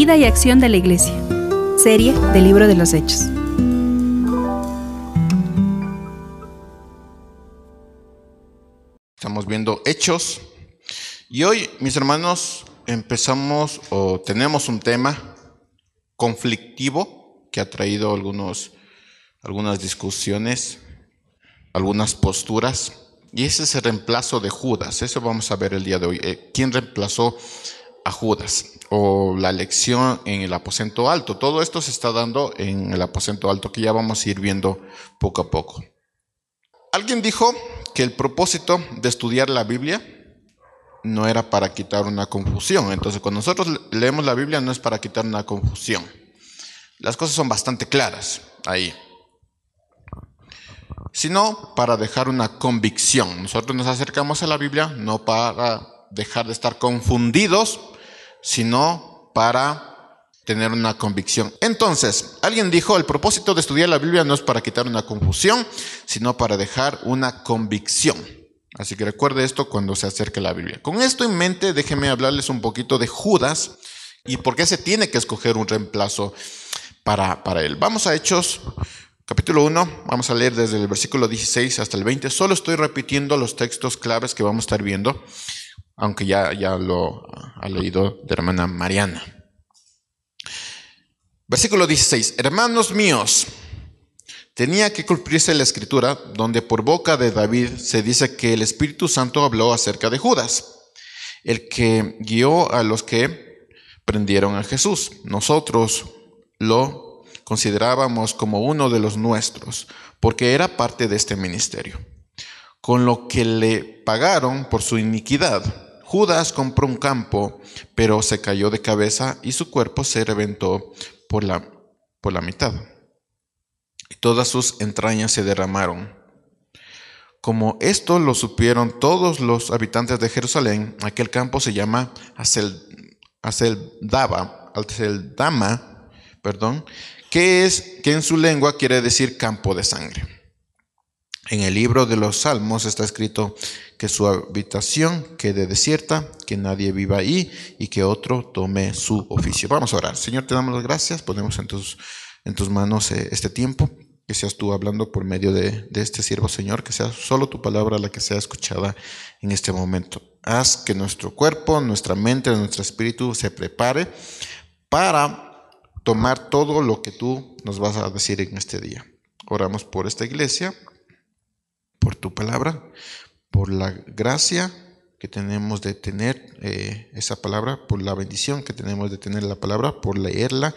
Vida y acción de la Iglesia. Serie del Libro de los Hechos. Estamos viendo Hechos. Y hoy, mis hermanos, empezamos o tenemos un tema conflictivo que ha traído algunos, algunas discusiones, algunas posturas. Y ese es el reemplazo de Judas. Eso vamos a ver el día de hoy. Eh, ¿Quién reemplazó Judas? o la lección en el aposento alto. Todo esto se está dando en el aposento alto que ya vamos a ir viendo poco a poco. Alguien dijo que el propósito de estudiar la Biblia no era para quitar una confusión. Entonces, cuando nosotros leemos la Biblia no es para quitar una confusión. Las cosas son bastante claras ahí. Sino para dejar una convicción. Nosotros nos acercamos a la Biblia no para dejar de estar confundidos sino para tener una convicción. Entonces, alguien dijo, el propósito de estudiar la Biblia no es para quitar una confusión, sino para dejar una convicción. Así que recuerde esto cuando se acerque la Biblia. Con esto en mente, déjenme hablarles un poquito de Judas y por qué se tiene que escoger un reemplazo para, para él. Vamos a Hechos capítulo 1, vamos a leer desde el versículo 16 hasta el 20. Solo estoy repitiendo los textos claves que vamos a estar viendo aunque ya, ya lo ha leído de hermana Mariana. Versículo 16, hermanos míos, tenía que cumplirse la escritura donde por boca de David se dice que el Espíritu Santo habló acerca de Judas, el que guió a los que prendieron a Jesús. Nosotros lo considerábamos como uno de los nuestros, porque era parte de este ministerio. Con lo que le pagaron por su iniquidad, Judas compró un campo, pero se cayó de cabeza y su cuerpo se reventó por la, por la mitad. Y todas sus entrañas se derramaron. Como esto lo supieron todos los habitantes de Jerusalén, aquel campo se llama Aseldama, perdón, que, es, que en su lengua quiere decir campo de sangre. En el libro de los Salmos está escrito que su habitación quede desierta, que nadie viva ahí y que otro tome su oficio. Vamos a orar. Señor, te damos las gracias, ponemos en tus, en tus manos eh, este tiempo, que seas tú hablando por medio de, de este siervo, Señor, que sea solo tu palabra la que sea escuchada en este momento. Haz que nuestro cuerpo, nuestra mente, nuestro espíritu se prepare para tomar todo lo que tú nos vas a decir en este día. Oramos por esta iglesia, por tu palabra, por la gracia que tenemos de tener eh, esa palabra, por la bendición que tenemos de tener la palabra, por leerla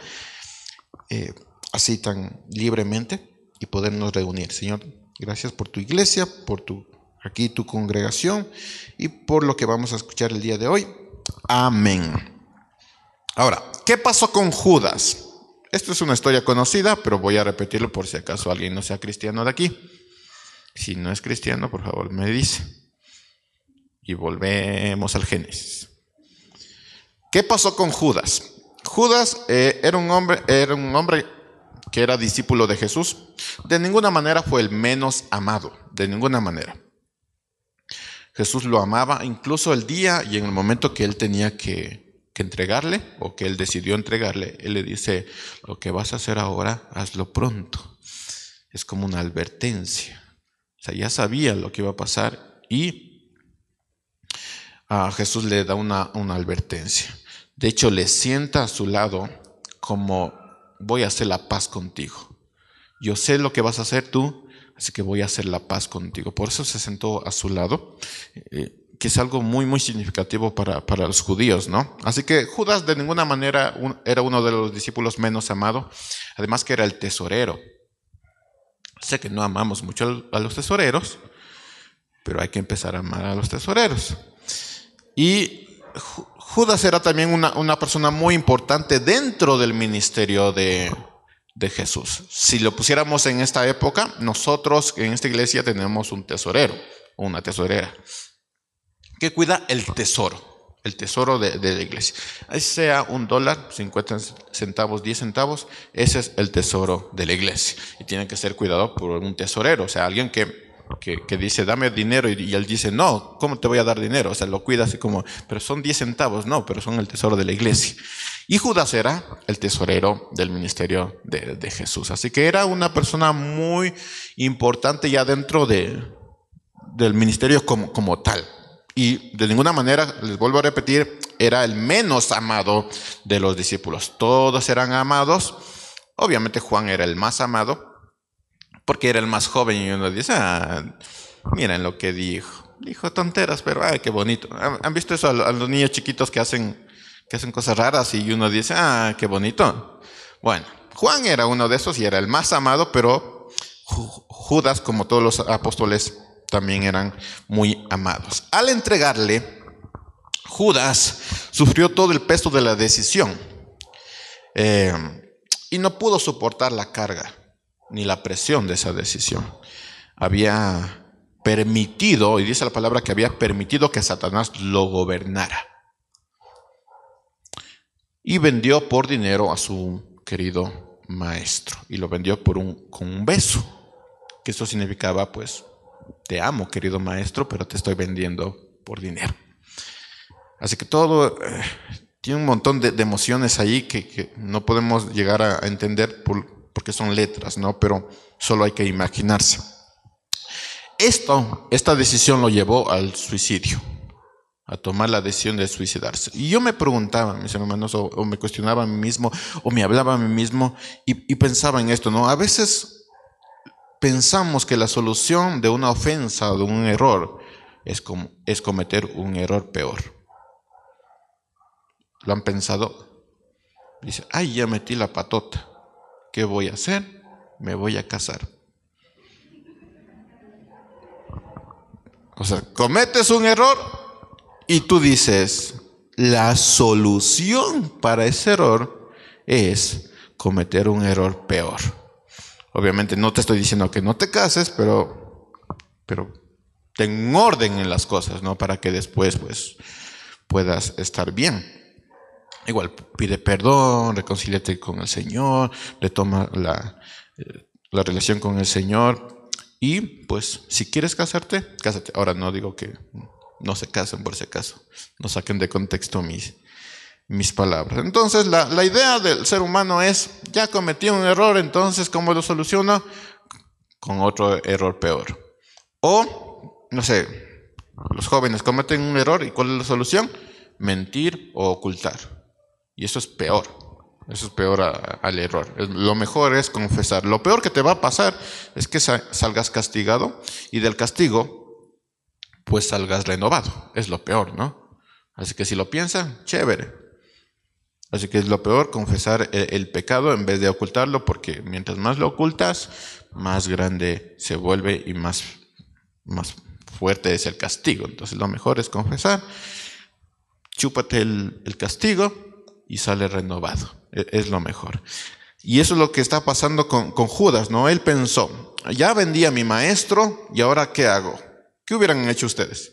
eh, así tan libremente y podernos reunir. Señor, gracias por tu iglesia, por tu aquí tu congregación y por lo que vamos a escuchar el día de hoy. Amén. Ahora, ¿qué pasó con Judas? Esto es una historia conocida, pero voy a repetirlo por si acaso alguien no sea cristiano de aquí. Si no es cristiano, por favor, me dice. Y volvemos al Génesis. ¿Qué pasó con Judas? Judas eh, era, un hombre, era un hombre que era discípulo de Jesús. De ninguna manera fue el menos amado, de ninguna manera. Jesús lo amaba incluso el día y en el momento que él tenía que, que entregarle o que él decidió entregarle, él le dice, lo que vas a hacer ahora, hazlo pronto. Es como una advertencia. Sea, ya sabía lo que iba a pasar y a Jesús le da una, una advertencia. De hecho, le sienta a su lado como voy a hacer la paz contigo. Yo sé lo que vas a hacer tú, así que voy a hacer la paz contigo. Por eso se sentó a su lado, eh, que es algo muy, muy significativo para, para, los judíos, ¿no? Así que Judas de ninguna manera era uno de los discípulos menos amados, además que era el tesorero. Sé que no amamos mucho a los tesoreros, pero hay que empezar a amar a los tesoreros. Y Judas era también una, persona muy importante dentro del ministerio de, de Jesús. Si lo pusiéramos en esta época, nosotros en esta iglesia tenemos un tesorero una tesorera que cuida el tesoro el tesoro de, la iglesia. Ahí sea un dólar, 50 centavos, 10 centavos, ese es el tesoro de la iglesia. Y tiene que ser cuidado por un tesorero, o sea, alguien que, que, dice, dame dinero, y, él dice, no, ¿cómo te voy a dar dinero? O sea, lo cuida así como, pero son 10 centavos, no, pero son el tesoro de la iglesia. Y Judas era el tesorero del ministerio de, Jesús. Así que era una persona muy importante ya dentro de, del ministerio como, como tal. Y de ninguna manera, les vuelvo a repetir, era el menos amado de los discípulos. Todos eran amados. Obviamente Juan era el más amado porque era el más joven y uno dice, ah, miren lo que dijo. Dijo tonteras, pero qué bonito. ¿Han visto eso a los niños chiquitos que hacen, que hacen cosas raras y uno dice, ah, qué bonito? Bueno, Juan era uno de esos y era el más amado, pero Judas, como todos los apóstoles, también eran muy amados. Al entregarle, Judas sufrió todo el peso de la decisión eh, y no pudo soportar la carga ni la presión de esa decisión. Había permitido, y dice la palabra que había permitido que Satanás lo gobernara. Y vendió por dinero a su querido maestro. Y lo vendió por un, con un beso. Que eso significaba, pues, te amo, querido maestro, pero te estoy vendiendo por dinero. Así que todo eh, tiene un montón de, emociones ahí que, no podemos llegar a, entender porque son letras, ¿no? Pero solo hay que imaginarse. Esto, esta decisión lo llevó al suicidio, a tomar la decisión de suicidarse. Y yo me preguntaba, mis hermanos, o, me cuestionaba a mí mismo, o me hablaba a mí mismo, y, y pensaba en esto, ¿no? A veces pensamos que la solución de una ofensa o de un error es, como, es cometer un error peor. ¿Lo han pensado? Dice, ay, ya metí la patota. ¿Qué voy a hacer? Me voy a casar. O sea, cometes un error y tú dices, la solución para ese error es cometer un error peor. Obviamente no te estoy diciendo que no te cases, pero, pero ten orden en las cosas, ¿no? Para que después, pues, puedas estar bien. Igual, pide perdón, reconcíliate con el Señor, retoma la, eh, la relación con el Señor. Y, pues, si quieres casarte, cásate. Ahora no digo que no se casen por ese caso. No saquen de contexto mis, mis palabras. Entonces, la, la, idea del ser humano es, ya cometí un error, entonces, ¿cómo lo soluciono? Con otro error peor. O, no sé, los jóvenes cometen un error y ¿cuál es la solución? Mentir o ocultar. Y eso es peor. Eso es peor al error. Lo mejor es confesar. Lo peor que te va a pasar es que salgas castigado y del castigo, pues salgas renovado. Es lo peor, ¿no? Así que si lo piensan, chévere. Así que es lo peor confesar el, pecado en vez de ocultarlo, porque mientras más lo ocultas, más grande se vuelve y más, más fuerte es el castigo. Entonces lo mejor es confesar, chúpate el, castigo y sale renovado. E, es, lo mejor. Y eso es lo que está pasando con, con Judas, ¿no? Él pensó, ya vendí a mi maestro y ahora ¿qué hago? ¿Qué hubieran hecho ustedes?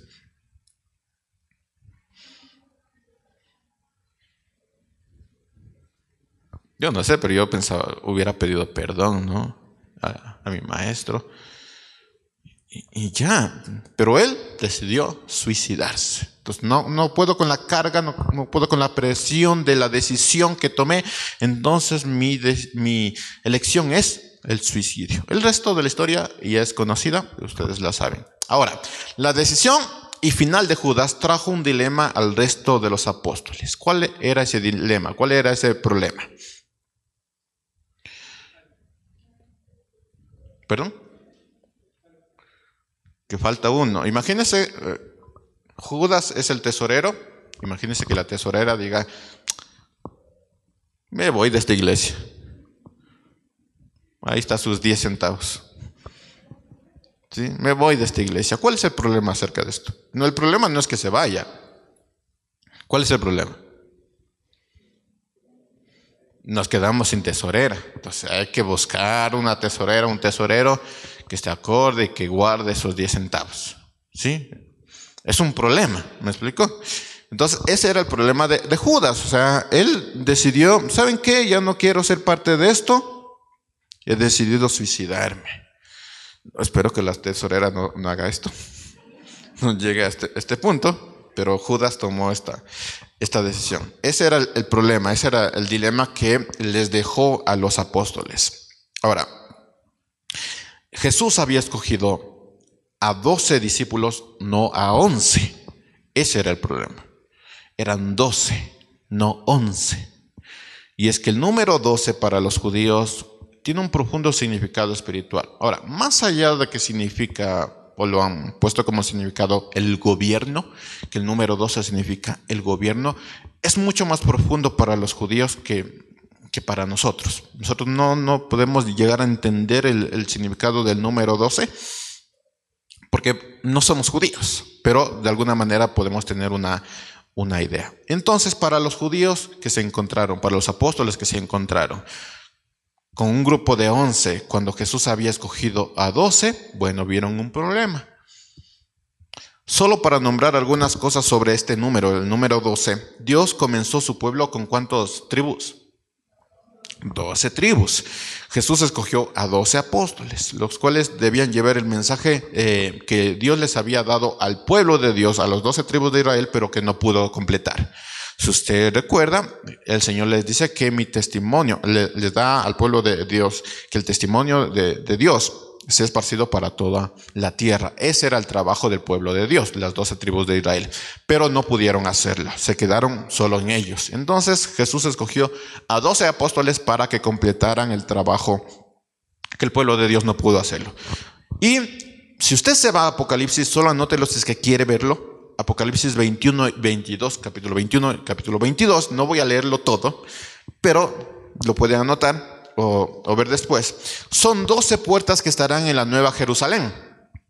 Yo no sé, pero yo pensaba, hubiera pedido perdón, ¿no? A, mi maestro. Y, ya, pero él decidió suicidarse. Entonces, no, no puedo con la carga, no, puedo con la presión de la decisión que tomé. Entonces, mi, mi elección es el suicidio. El resto de la historia ya es conocida, ustedes la saben. Ahora, la decisión y final de Judas trajo un dilema al resto de los apóstoles. ¿Cuál era ese dilema? ¿Cuál era ese problema? ¿Perdón? Que falta uno. Imagínese, eh, Judas es el tesorero. Imagínese que la tesorera diga, me voy de esta iglesia. Ahí está sus 10 centavos. ¿Sí? Me voy de esta iglesia. ¿Cuál es el problema acerca de esto? No, el problema no es que se vaya. ¿Cuál es el problema? Nos quedamos sin tesorera. Entonces hay que buscar una tesorera, un tesorero que esté acorde y que guarde esos 10 centavos. ¿Sí? Es un problema, ¿me explico? Entonces ese era el problema de, Judas. O sea, él decidió, ¿saben qué? Ya no quiero ser parte de esto. He decidido suicidarme. Espero que la tesorera no, haga esto. No llegue a este, este punto. Pero Judas tomó esta, esta decisión. Ese era el, problema, ese era el dilema que les dejó a los apóstoles. Ahora, Jesús había escogido a 12 discípulos, no a 11. Ese era el problema. Eran 12, no 11. Y es que el número 12 para los judíos tiene un profundo significado espiritual. Ahora, más allá de que significa o lo han puesto como significado el gobierno, que el número 12 significa el gobierno, es mucho más profundo para los judíos que, que para nosotros. Nosotros no, no podemos llegar a entender el, significado del número 12 porque no somos judíos, pero de alguna manera podemos tener una, una idea. Entonces, para los judíos que se encontraron, para los apóstoles que se encontraron, con un grupo de 11, cuando Jesús había escogido a 12, bueno, vieron un problema. Solo para nombrar algunas cosas sobre este número, el número 12, Dios comenzó su pueblo con cuántos tribus? 12 tribus. Jesús escogió a 12 apóstoles, los cuales debían llevar el mensaje eh, que Dios les había dado al pueblo de Dios, a los 12 tribus de Israel, pero que no pudo completar. Si usted recuerda, el Señor les dice que mi testimonio, les da al pueblo de Dios, que el testimonio de, de Dios se ha esparcido para toda la tierra. Ese era el trabajo del pueblo de Dios, las doce tribus de Israel. Pero no pudieron hacerlo, se quedaron solo en ellos. Entonces Jesús escogió a doce apóstoles para que completaran el trabajo que el pueblo de Dios no pudo hacerlo. Y si usted se va a Apocalipsis, solo anótelo si es que quiere verlo. Apocalipsis 21 y 22, capítulo 21 capítulo 22. No voy a leerlo todo, pero lo pueden anotar o, o ver después. Son 12 puertas que estarán en la Nueva Jerusalén.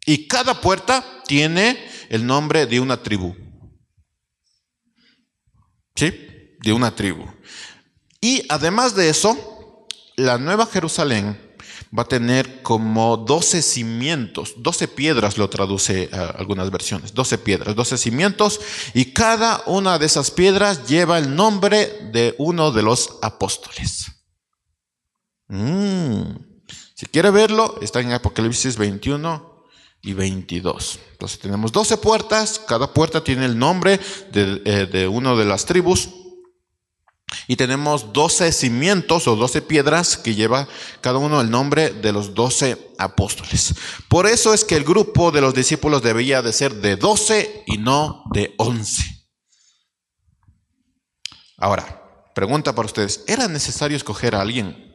Y cada puerta tiene el nombre de una tribu. ¿Sí? De una tribu. Y además de eso, la Nueva Jerusalén va a tener como 12 cimientos, 12 piedras lo traduce algunas versiones, 12 piedras, 12 cimientos, y cada una de esas piedras lleva el nombre de uno de los apóstoles. Mm. Si quiere verlo, está en Apocalipsis 21 y 22. Entonces tenemos 12 puertas, cada puerta tiene el nombre de, eh, de una de las tribus y tenemos 12 cimientos o 12 piedras que lleva cada uno el nombre de los 12 apóstoles. Por eso es que el grupo de los discípulos debía de ser de 12 y no de 11. Ahora, pregunta para ustedes, ¿era necesario escoger a alguien?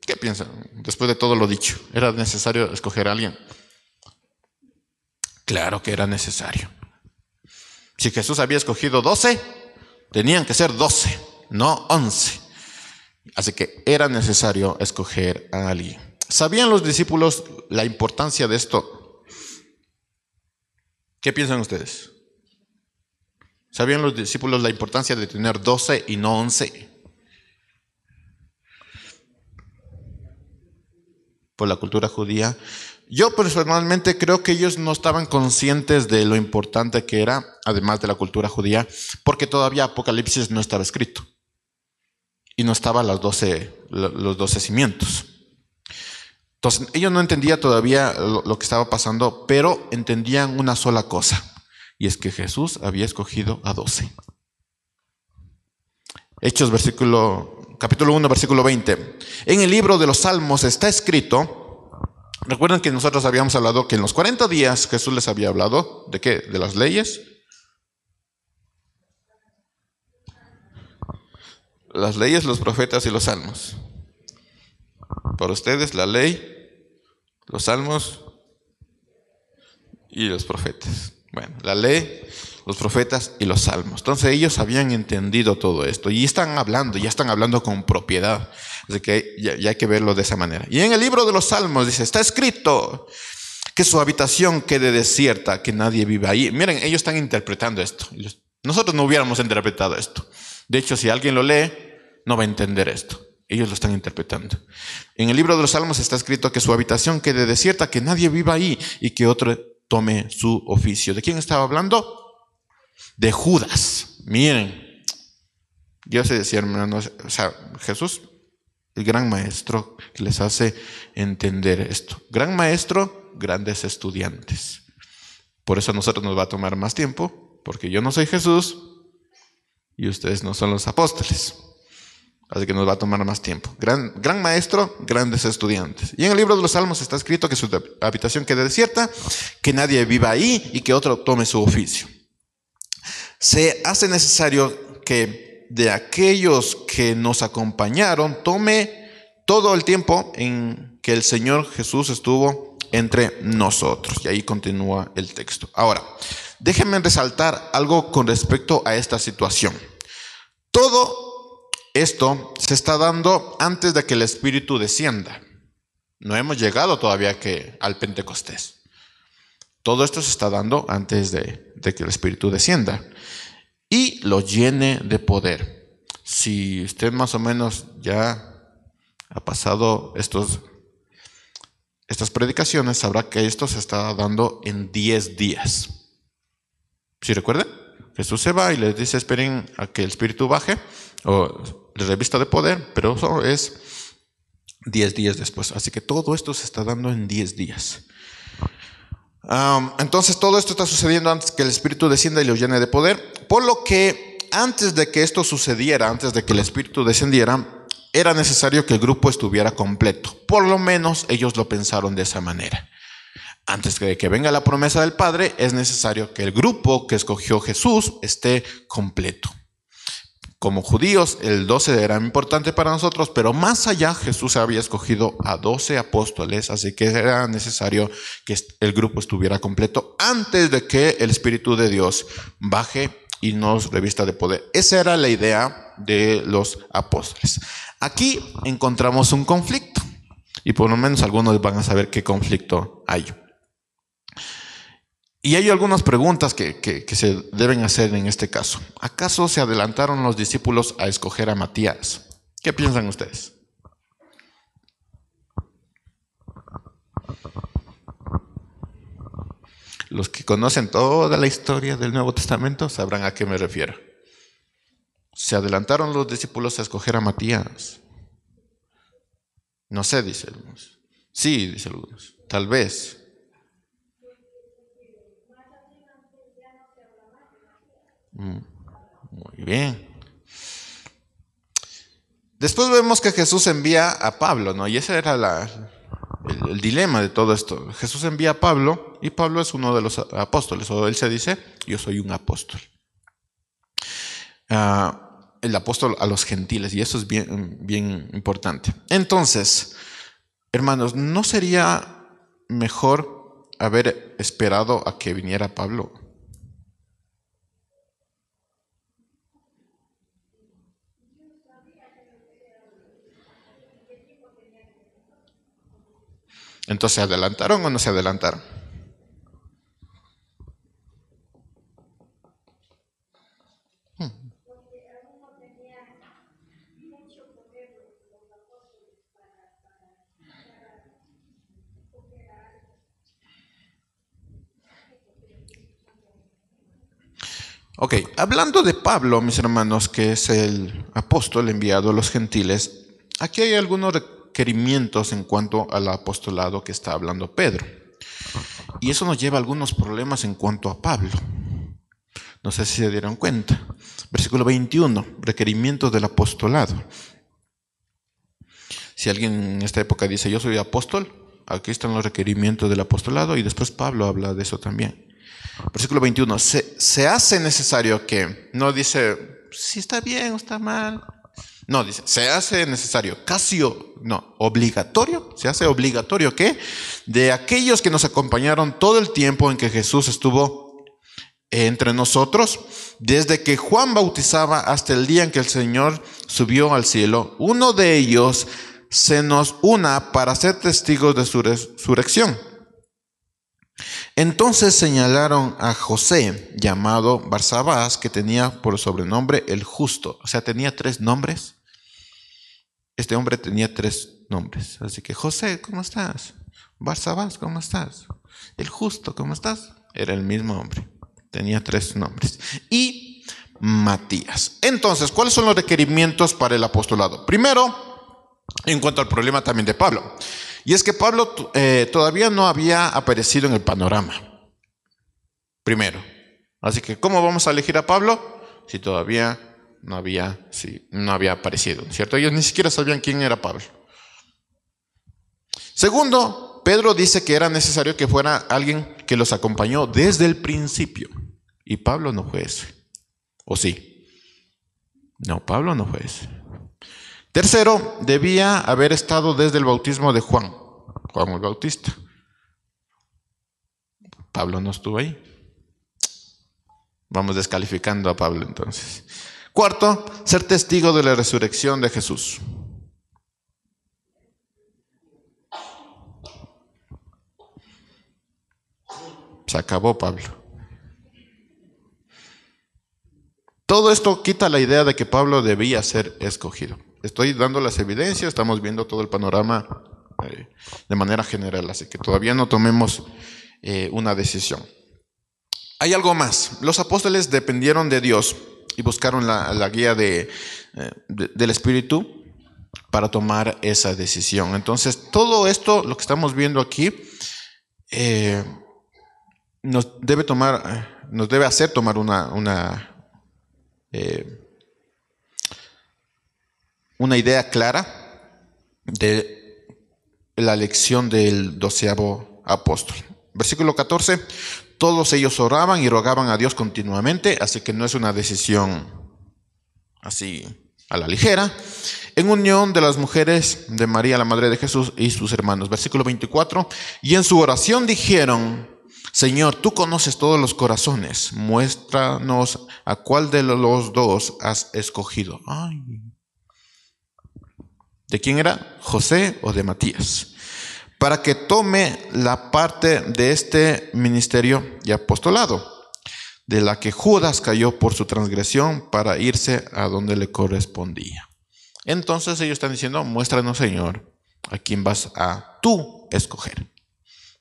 ¿Qué piensan después de todo lo dicho? ¿Era necesario escoger a alguien? Claro que era necesario. Si Jesús había escogido 12, tenían que ser 12, no 11. Así que era necesario escoger a alguien. ¿Sabían los discípulos la importancia de esto? ¿Qué piensan ustedes? ¿Sabían los discípulos la importancia de tener 12 y no 11? Por la cultura judía, yo personalmente creo que ellos no estaban conscientes de lo importante que era, además de la cultura judía, porque todavía Apocalipsis no estaba escrito. Y no estaban los doce, los doce cimientos. Entonces, ellos no entendían todavía lo, que estaba pasando, pero entendían una sola cosa, y es que Jesús había escogido a doce. Hechos, versículo, capítulo 1, versículo 20. En el libro de los Salmos está escrito, Recuerden que nosotros habíamos hablado que en los 40 días Jesús les había hablado de qué? De las leyes. Las leyes, los profetas y los salmos. Para ustedes la ley, los salmos y los profetas. Bueno, la ley, los profetas y los salmos. Entonces ellos habían entendido todo esto y están hablando, ya están hablando con propiedad. Así que ya, hay que verlo de esa manera. Y en el libro de los salmos dice, está escrito que su habitación quede desierta, que nadie viva ahí. Miren, ellos están interpretando esto. Nosotros no hubiéramos interpretado esto. De hecho, si alguien lo lee, no va a entender esto. Ellos lo están interpretando. En el libro de los Salmos está escrito que su habitación quede desierta, que nadie viva ahí y que otro tome su oficio. ¿De quién estaba hablando? de Judas. Miren, Dios se decía, hermanos, o sea, Jesús, el gran maestro que les hace entender esto. Gran maestro, grandes estudiantes. Por eso a nosotros nos va a tomar más tiempo, porque yo no soy Jesús y ustedes no son los apóstoles. Así que nos va a tomar más tiempo. Gran, gran maestro, grandes estudiantes. Y en el libro de los Salmos está escrito que su habitación quede desierta, que nadie viva ahí y que otro tome su oficio. Se hace necesario que de aquellos que nos acompañaron tome todo el tiempo en que el Señor Jesús estuvo entre nosotros. Y ahí continúa el texto. Ahora, déjenme resaltar algo con respecto a esta situación. Todo esto se está dando antes de que el Espíritu descienda. No hemos llegado todavía que, al Pentecostés. Todo esto se está dando antes de, de que el Espíritu descienda y lo llene de poder. Si usted más o menos ya ha pasado estos, estas predicaciones, sabrá que esto se está dando en 10 días. ¿Sí recuerda? Jesús se va y les dice, esperen a que el Espíritu baje, o de revista de poder, pero eso es 10 días después. Así que todo esto se está dando en 10 días. entonces todo esto está sucediendo antes que el Espíritu descienda y lo llene de poder, por lo que antes de que esto sucediera, antes de que el Espíritu descendiera, era necesario que el grupo estuviera completo. Por lo menos ellos lo pensaron de esa manera. Antes de que venga la promesa del Padre, es necesario que el grupo que escogió Jesús esté completo como judíos, el 12 era importante para nosotros, pero más allá Jesús había escogido a 12 apóstoles, así que era necesario que el grupo estuviera completo antes de que el Espíritu de Dios baje y nos revista de poder. Esa era la idea de los apóstoles. Aquí encontramos un conflicto y por lo menos algunos van a saber qué conflicto hay. Y hay algunas preguntas que, se deben hacer en este caso. ¿Acaso se adelantaron los discípulos a escoger a Matías? ¿Qué piensan ustedes? Los que conocen toda la historia del Nuevo Testamento sabrán a qué me refiero. Se adelantaron los discípulos a escoger a Matías. No sé, dice algunos. Sí, dice algunos. Tal vez. Mm, muy bien. Después vemos que Jesús envía a Pablo, ¿no? Y ese era el, dilema de todo esto. Jesús envía a Pablo y Pablo es uno de los apóstoles, o él se dice, yo soy un apóstol. Ah, el apóstol a los gentiles, y eso es bien, bien importante. Entonces, hermanos, ¿no sería mejor haber esperado a que viniera Pablo? Entonces, ¿se adelantaron o no se adelantaron? Ok, hablando de Pablo, mis hermanos, que es el apóstol enviado a los gentiles, aquí hay algunos requerimientos en cuanto al apostolado que está hablando Pedro. Y eso nos lleva a algunos problemas en cuanto a Pablo. No sé si se dieron cuenta. Versículo 21, requerimientos del apostolado. Si alguien en esta época dice, yo soy apóstol, aquí están los requerimientos del apostolado y después Pablo habla de eso también. Versículo 21, se, se hace necesario que, no dice, si está bien o está mal, no, dice, se hace necesario, casi, no, obligatorio, se hace obligatorio que de aquellos que nos acompañaron todo el tiempo en que Jesús estuvo entre nosotros, desde que Juan bautizaba hasta el día en que el Señor subió al cielo, uno de ellos se nos una para ser testigos de su resurrección. Entonces señalaron a José, llamado Barsabás, que tenía por sobrenombre el justo. O sea, tenía tres nombres. Este hombre tenía tres nombres. Así que José, ¿cómo estás? Barsabás, ¿cómo estás? El justo, ¿cómo estás? Era el mismo hombre. Tenía tres nombres. Y Matías. Entonces, ¿cuáles son los requerimientos para el apostolado? Primero, en cuanto al problema también de Pablo. Y es que Pablo eh, todavía no había aparecido en el panorama. primero. Así que, ¿cómo vamos a elegir a Pablo? Si todavía no había, si no había aparecido, ¿cierto? Ellos ni siquiera sabían quién era Pablo. Segundo, Pedro dice que era necesario que fuera alguien que los acompañó desde el principio. Y Pablo no fue ese. ¿O sí? No, Pablo no fue ese. Tercero, debía haber estado desde el bautismo de Juan, Juan el Bautista. Pablo no estuvo ahí. Vamos descalificando a Pablo entonces. Cuarto, ser testigo de la resurrección de Jesús. Se acabó Pablo. Todo esto quita la idea de que Pablo debía ser escogido. Estoy dando las evidencias, estamos viendo todo el panorama eh, de manera general, así que todavía no tomemos eh, una decisión. Hay algo más. Los apóstoles dependieron de Dios y buscaron la, guía eh, de, del Espíritu para tomar esa decisión. Entonces, todo esto, lo que estamos viendo aquí, nos debe tomar, nos debe hacer tomar una, una, una idea clara de la lección del doceavo apóstol. Versículo 14, todos ellos oraban y rogaban a Dios continuamente, así que no es una decisión así a la ligera. En unión de las mujeres de María, la Madre de Jesús, y sus hermanos. Versículo 24. Y en su oración dijeron, Señor, tú conoces todos los corazones, muéstranos a cuál de los dos has escogido. ¿De quién era? ¿José o de Matías? para que tome la parte de este ministerio y apostolado, de la que Judas cayó por su transgresión para irse a donde le correspondía. Entonces ellos están diciendo, muéstranos Señor, a quién vas a tú escoger.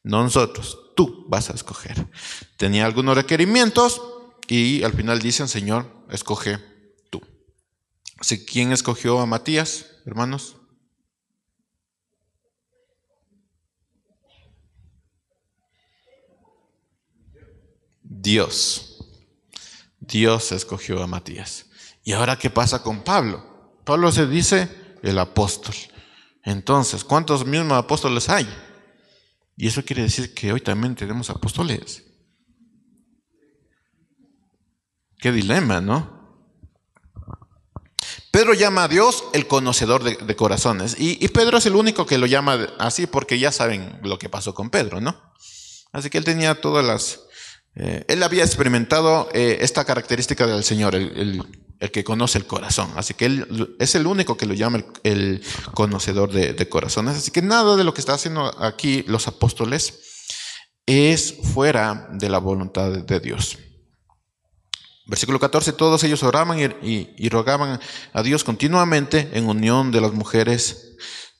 No nosotros, tú vas a escoger. Tenía algunos requerimientos y al final dicen, Señor, escoge tú. Así, ¿quién escogió a Matías, hermanos? Dios. Dios escogió a Matías. ¿Y ahora qué pasa con Pablo? Pablo se dice el apóstol. Entonces, ¿cuántos mismos apóstoles hay? Y eso quiere decir que hoy también tenemos apóstoles. Qué dilema, ¿no? Pedro llama a Dios el conocedor de, corazones. Y, Pedro es el único que lo llama así porque ya saben lo que pasó con Pedro, ¿no? Así que él tenía todas las, eh, él había experimentado eh, esta característica del Señor, el, que conoce el corazón. Así que él es el único que lo llama el, conocedor de, corazones. Así que nada de lo que está haciendo aquí los apóstoles es fuera de la voluntad de Dios. Versículo 14, todos ellos oraban y rogaban a Dios continuamente en unión de las mujeres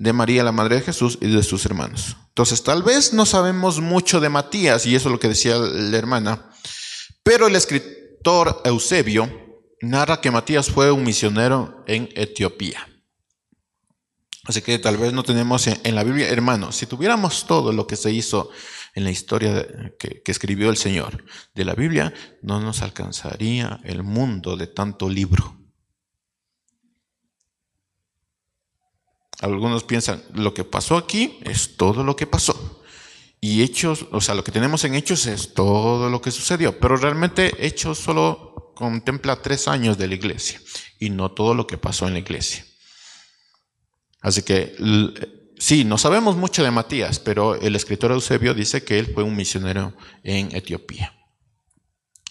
de María, la Madre de Jesús, y de sus hermanos. Entonces, tal vez no sabemos mucho de Matías, y eso es lo que decía la hermana, pero el escritor Eusebio narra que Matías fue un misionero en Etiopía. Así que tal vez no tenemos en, la Biblia, hermanos, si tuviéramos todo lo que se hizo en la historia que, que escribió el Señor de la Biblia, no nos alcanzaría el mundo de tanto libro. Algunos piensan, lo que pasó aquí es todo lo que pasó. Y hechos, o sea, lo que tenemos en hechos es todo lo que sucedió. Pero realmente hechos solo contempla tres años de la iglesia y no todo lo que pasó en la iglesia. Así que sí, no sabemos mucho de Matías, pero el escritor Eusebio dice que él fue un misionero en Etiopía.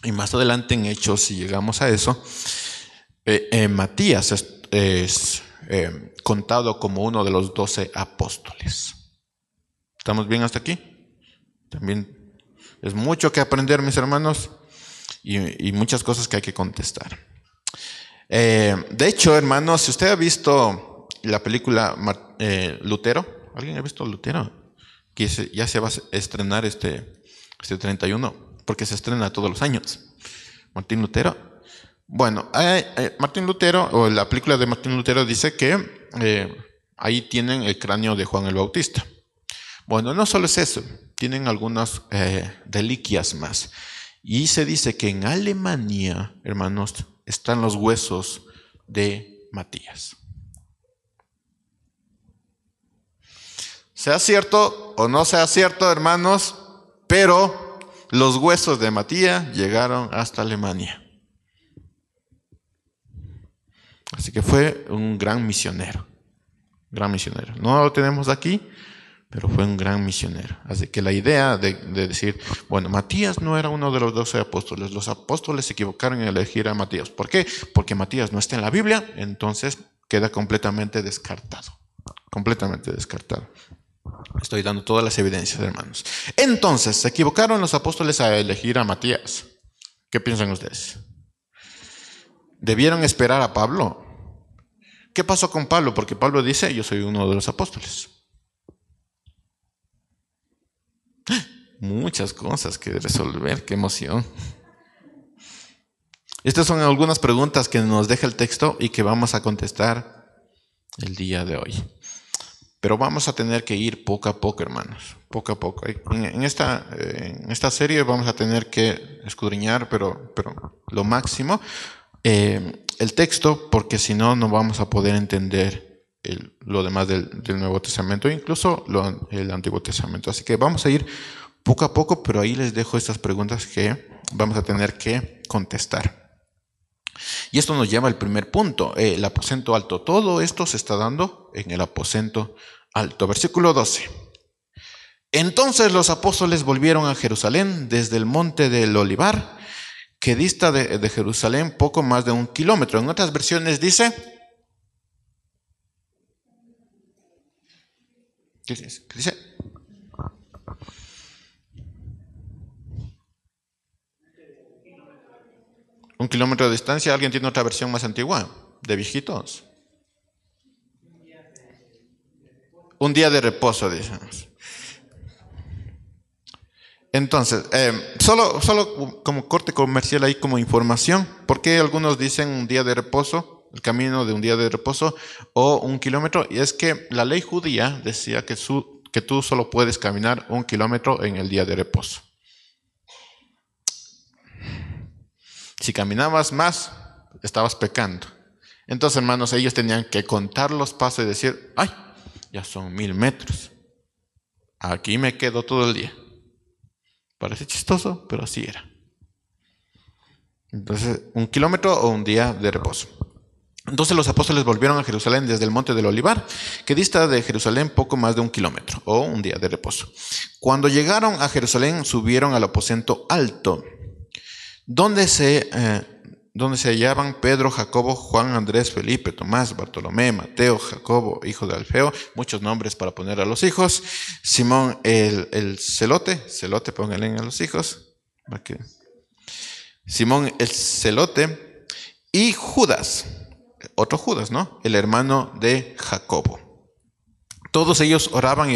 Y más adelante en Hechos, si llegamos a eso, eh, eh, Matías es, eh, contado como uno de los doce apóstoles. ¿Estamos bien hasta aquí? También es mucho que aprender, mis hermanos, y, muchas cosas que hay que contestar. Eh, de hecho, hermanos, si usted ha visto la película eh, Lutero, ¿alguien ha visto Lutero? Que ya se va a estrenar este, este 31, porque se estrena todos los años. Martín Lutero. Bueno, eh, Martín Lutero, o la película de Martín Lutero dice que eh, ahí tienen el cráneo de Juan el Bautista. Bueno, no solo es eso, tienen algunas eh, reliquias más. Y se dice que en Alemania, hermanos, están los huesos de Matías. Sea cierto o no sea cierto, hermanos, pero los huesos de Matías llegaron hasta Alemania. Así que fue un gran misionero, gran misionero. No lo tenemos aquí, pero fue un gran misionero. Así que la idea de, decir, bueno, Matías no era uno de los doce apóstoles, los apóstoles se equivocaron en elegir a Matías. ¿Por qué? Porque Matías no está en la Biblia, entonces queda completamente descartado, completamente descartado. Estoy dando todas las evidencias, hermanos. Entonces, ¿se equivocaron los apóstoles a elegir a Matías? ¿Qué piensan ustedes? ¿Debieron esperar a Pablo? ¿Qué pasó con Pablo? Porque Pablo dice, yo soy uno de los apóstoles. Muchas cosas que resolver, qué emoción. Estas son algunas preguntas que nos deja el texto y que vamos a contestar el día de hoy. Pero vamos a tener que ir poco a poco, hermanos, poco a poco. En, esta, en esta serie vamos a tener que escudriñar, pero, pero lo máximo, eh, el texto, porque si no, no vamos a poder entender lo demás del, Nuevo Testamento, incluso el Antiguo Testamento. Así que vamos a ir poco a poco, pero ahí les dejo estas preguntas que vamos a tener que contestar. Y esto nos lleva al primer punto, eh, el aposento alto. Todo esto se está dando en el aposento alto. Versículo 12. Entonces los apóstoles volvieron a Jerusalén desde el monte del Olivar, que dista de, Jerusalén poco más de un kilómetro. En otras versiones dice ¿Qué dice? Un kilómetro de distancia. ¿Alguien tiene otra versión más antigua? De viejitos. Un día de reposo, decimos. Entonces, eh, solo, solo como corte comercial ahí como información, ¿por qué algunos dicen un día de reposo? el camino de un día de reposo o un kilómetro. Y es que la ley judía decía que, que tú solo puedes caminar un kilómetro en el día de reposo. Si caminabas más, estabas pecando. Entonces, hermanos, ellos tenían que contar los pasos y decir, ay, ya son mil metros. Aquí me quedo todo el día. Parece chistoso, pero así era. Entonces, un kilómetro o un día de reposo. Entonces los apóstoles volvieron a Jerusalén desde el monte del Olivar, que dista de Jerusalén poco más de un kilómetro o un día de reposo. Cuando llegaron a Jerusalén subieron al aposento alto, donde se, eh, donde se hallaban Pedro, Jacobo, Juan, Andrés, Felipe, Tomás, Bartolomé, Mateo, Jacobo, hijo de Alfeo, muchos nombres para poner a los hijos, Simón el, el celote, celote pónganle a los hijos, Simón el celote y Judas otro Judas, ¿no? El hermano de Jacobo. Todos ellos oraban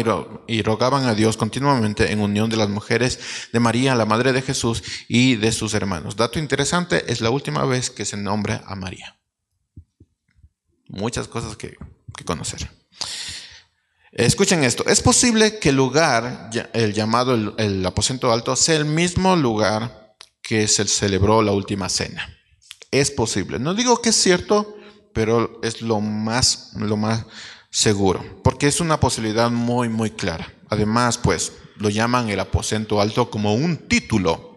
y rogaban a Dios continuamente en unión de las mujeres de María, la madre de Jesús, y de sus hermanos. Dato interesante, es la última vez que se nombra a María. Muchas cosas que, conocer. Escuchen esto, es posible que el lugar, el llamado el, el aposento alto, sea el mismo lugar que se celebró la última cena. Es posible. No digo que es cierto, pero es lo más, lo más seguro, porque es una posibilidad muy, muy clara. Además, pues, lo llaman el aposento alto como un título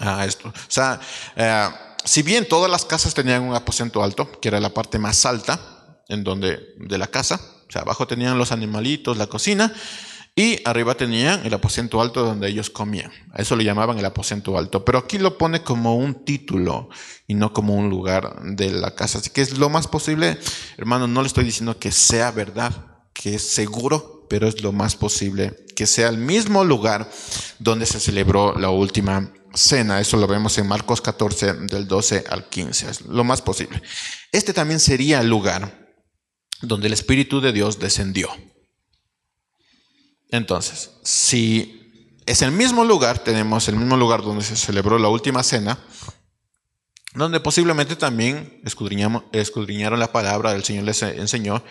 a esto. O sea, eh, si bien todas las casas tenían un aposento alto, que era la parte más alta en donde, de la casa, o sea, abajo tenían los animalitos, la cocina, y arriba tenían el aposento alto donde ellos comían. A eso le llamaban el aposento alto. Pero aquí lo pone como un título y no como un lugar de la casa. Así que es lo más posible, hermano, no le estoy diciendo que sea verdad, que es seguro, pero es lo más posible que sea el mismo lugar donde se celebró la última cena. Eso lo vemos en Marcos 14, del 12 al 15. Es lo más posible. Este también sería el lugar donde el Espíritu de Dios descendió. Entonces, si es el mismo lugar, tenemos el mismo lugar donde se celebró la última cena, donde posiblemente también escudriñaron la palabra, el Señor les enseñó,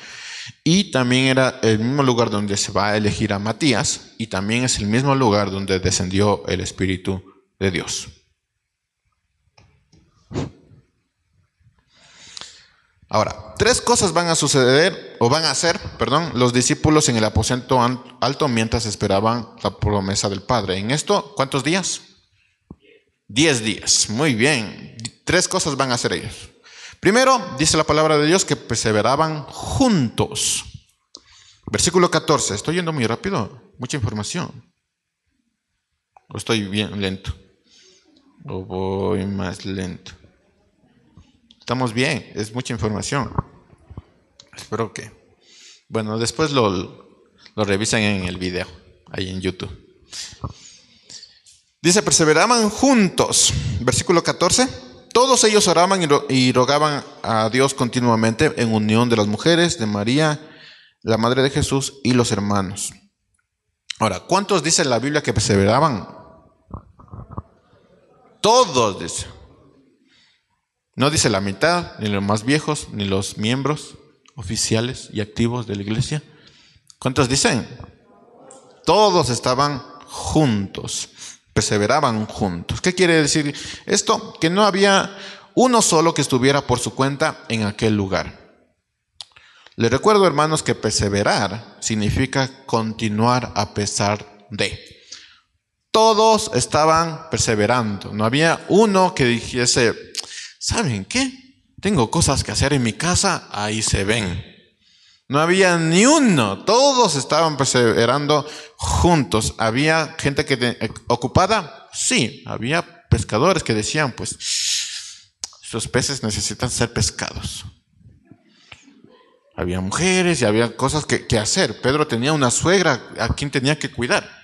y también era el mismo lugar donde se va a elegir a Matías, y también es el mismo lugar donde descendió el Espíritu de Dios. Ahora, tres cosas van a suceder, o van a hacer, perdón, los discípulos en el aposento alto mientras esperaban la promesa del Padre. En esto, ¿cuántos días? Diez días. Muy bien. Tres cosas van a hacer ellos. Primero, dice la palabra de Dios que perseveraban juntos. Versículo 14. Estoy yendo muy rápido. Mucha información. O estoy bien lento. O voy más lento. Estamos bien, es mucha información. Espero que. Bueno, después lo, lo revisan en el video, ahí en YouTube. Dice, perseveraban juntos. Versículo 14. Todos ellos oraban y rogaban a Dios continuamente en unión de las mujeres, de María, la madre de Jesús y los hermanos. Ahora, ¿cuántos dice la Biblia que perseveraban? Todos, dice. No dice la mitad, ni los más viejos, ni los miembros oficiales y activos de la iglesia. ¿Cuántos dicen? Todos estaban juntos, perseveraban juntos. ¿Qué quiere decir esto? Que no había uno solo que estuviera por su cuenta en aquel lugar. Les recuerdo, hermanos, que perseverar significa continuar a pesar de. Todos estaban perseverando. No había uno que dijese, ¿saben qué? Tengo cosas que hacer en mi casa, ahí se ven. No había ni uno, todos estaban perseverando juntos. ¿Había gente que eh, ocupada? Sí, había pescadores que decían, pues, estos peces necesitan ser pescados. Había mujeres y había cosas que, que hacer. Pedro tenía una suegra a quien tenía que cuidar.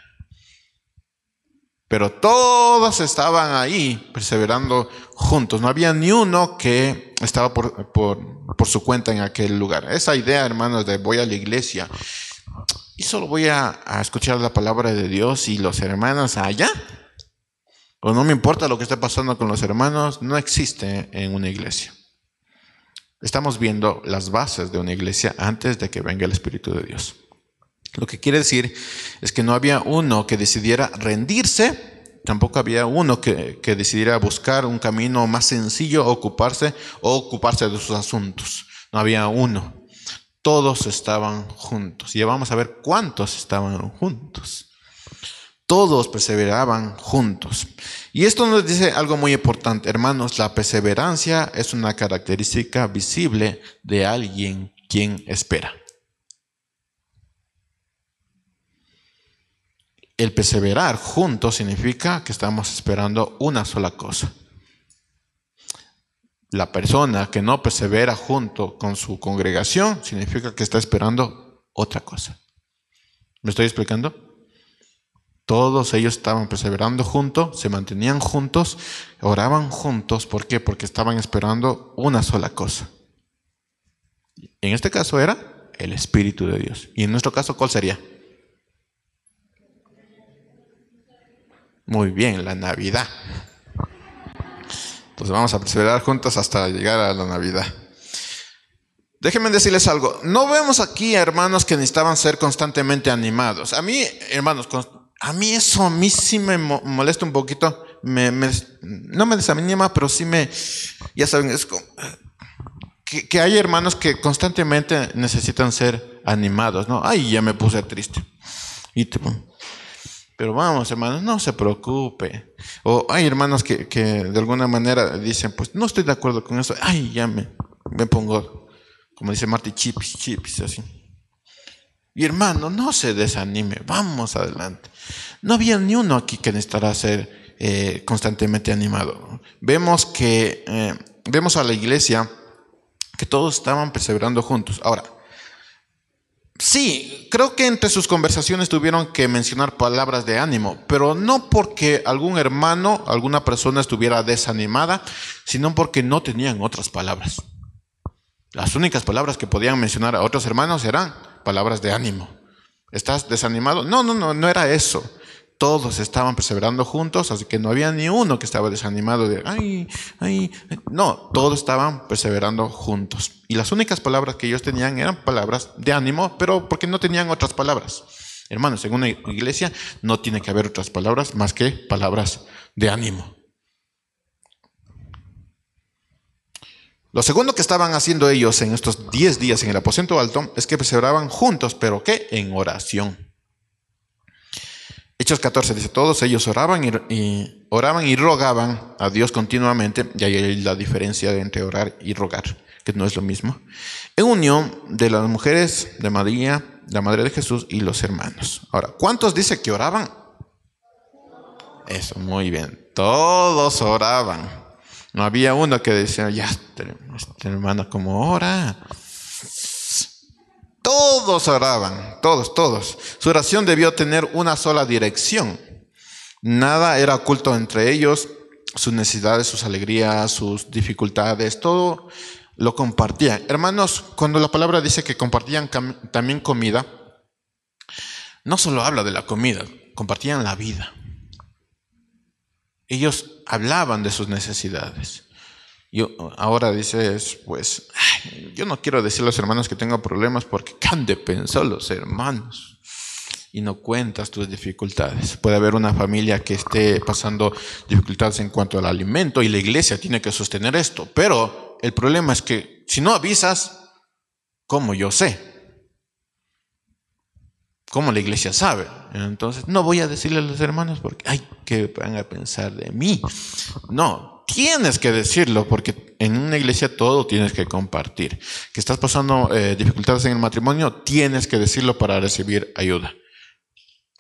Pero todos estaban ahí perseverando juntos. No había ni uno que estaba por, por, su cuenta en aquel lugar. Esa idea, hermanos, de voy a la iglesia y solo voy a, a escuchar la palabra de Dios y los hermanos allá. O no me importa lo que esté pasando con los hermanos, no existe en una iglesia. Estamos viendo las bases de una iglesia antes de que venga el Espíritu de Dios. Lo que quiere decir es que no había uno que decidiera rendirse, tampoco había uno que, decidiera buscar un camino más sencillo, ocuparse o ocuparse de sus asuntos. No había uno. Todos estaban juntos. Y vamos a ver cuántos estaban juntos. Todos perseveraban juntos. Y esto nos dice algo muy importante, hermanos. La perseverancia es una característica visible de alguien quien espera. El perseverar juntos significa que estamos esperando una sola cosa. La persona que no persevera junto con su congregación significa que está esperando otra cosa. ¿Me estoy explicando? Todos ellos estaban perseverando juntos, se mantenían juntos, oraban juntos. ¿Por qué? Porque estaban esperando una sola cosa. En este caso era el Espíritu de Dios. Y en nuestro caso, ¿cuál sería? Muy bien, la Navidad. Entonces vamos a perseverar juntos hasta llegar a la Navidad. Déjenme decirles algo. No vemos aquí hermanos que necesitaban ser constantemente animados. A mí, hermanos, a mí eso a mí sí me molesta un poquito. Me, no me desanima, pero sí me, ya saben, es como, que, que, hay hermanos que constantemente necesitan ser animados, ¿no? Ay, ya me puse triste. Y te, pero vamos, hermanos, no se preocupe. O hay hermanos que, de alguna manera dicen, pues no estoy de acuerdo con eso. Ay, ya me, me pongo, como dice Marty, chips, chips, así. Y hermano, no se desanime, vamos adelante. No había ni uno aquí que necesitara ser eh, constantemente animado. Vemos que, eh, vemos a la iglesia que todos estaban perseverando juntos. Ahora, Sí, creo que entre sus conversaciones tuvieron que mencionar palabras de ánimo, pero no porque algún hermano, alguna persona estuviera desanimada, sino porque no tenían otras palabras. Las únicas palabras que podían mencionar a otros hermanos eran palabras de ánimo. ¿Estás desanimado? No, no, no, no era eso todos estaban perseverando juntos, así que no había ni uno que estaba desanimado de, ay, ay, no, todos estaban perseverando juntos. Y las únicas palabras que ellos tenían eran palabras de ánimo, pero porque no tenían otras palabras. Hermanos, en una iglesia no tiene que haber otras palabras más que palabras de ánimo. Lo segundo que estaban haciendo ellos en estos 10 días en el aposento alto es que se oraban juntos, pero ¿qué? En oración. Hechos 14 dice, todos ellos oraban y, oraban y rogaban a Dios continuamente, y ahí hay la diferencia entre orar y rogar, que no es lo mismo, en unión de las mujeres de María, la madre de Jesús y los hermanos. Ahora, ¿cuántos dice que oraban? Eso, muy bien, todos oraban. No había uno que decía, ya, este, este hermano, como ora? Todos oraban, todos, todos. Su oración debió tener una sola dirección. Nada era oculto entre ellos, sus necesidades, sus alegrías, sus dificultades, todo lo compartían. Hermanos, cuando la palabra dice que compartían también comida, no solo habla de la comida, compartían la vida. Ellos hablaban de sus necesidades. Yo ahora dices, pues, yo no quiero decir a los hermanos que tengan problemas porque han de pensar los hermanos y no cuentas tus dificultades. Puede haber una familia que esté pasando dificultades en cuanto al alimento y la iglesia tiene que sostener esto, pero el problema es que si no avisas, ¿cómo yo sé? ¿Cómo la iglesia sabe? Entonces, no voy a decirle a los hermanos porque, ay, ¿qué van a pensar de mí? No, tienes que decirlo porque en una iglesia todo tienes que compartir. Que estás pasando eh, dificultades en el matrimonio, tienes que decirlo para recibir ayuda.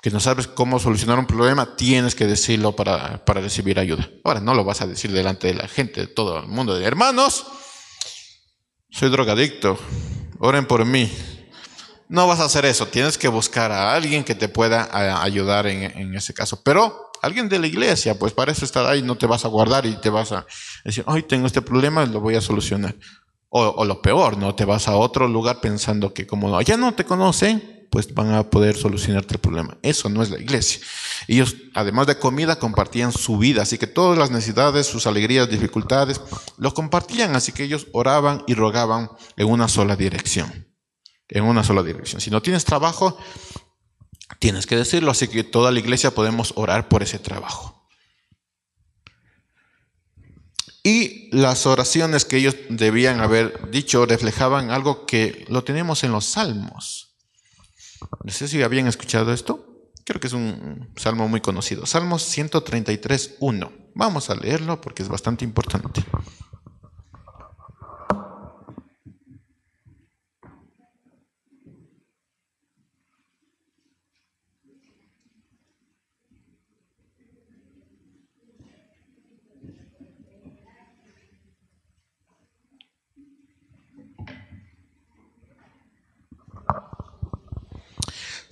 Que no sabes cómo solucionar un problema, tienes que decirlo para, para recibir ayuda. Ahora, no lo vas a decir delante de la gente, de todo el mundo, de hermanos, soy drogadicto, oren por mí. No vas a hacer eso, tienes que buscar a alguien que te pueda ayudar en, en ese caso. Pero alguien de la iglesia, pues para eso ahí, no te vas a guardar y te vas a decir, ay, tengo este problema, lo voy a solucionar. O, lo peor, ¿no? Te vas a otro lugar pensando que como ya no te conocen, pues van a poder solucionarte el problema. Eso no es la iglesia. Ellos, además de comida, compartían su vida, así que todas las necesidades, sus alegrías, dificultades, lo compartían, así que ellos oraban y rogaban en una sola dirección. En una sola dirección. Si no tienes trabajo, Tienes que decirlo, así que toda la iglesia podemos orar por ese trabajo. Y las oraciones que ellos debían haber dicho reflejaban algo que lo tenemos en los salmos. No sé si habían escuchado esto. Creo que es un salmo muy conocido. Salmos 133, 1. Vamos a leerlo porque es bastante importante.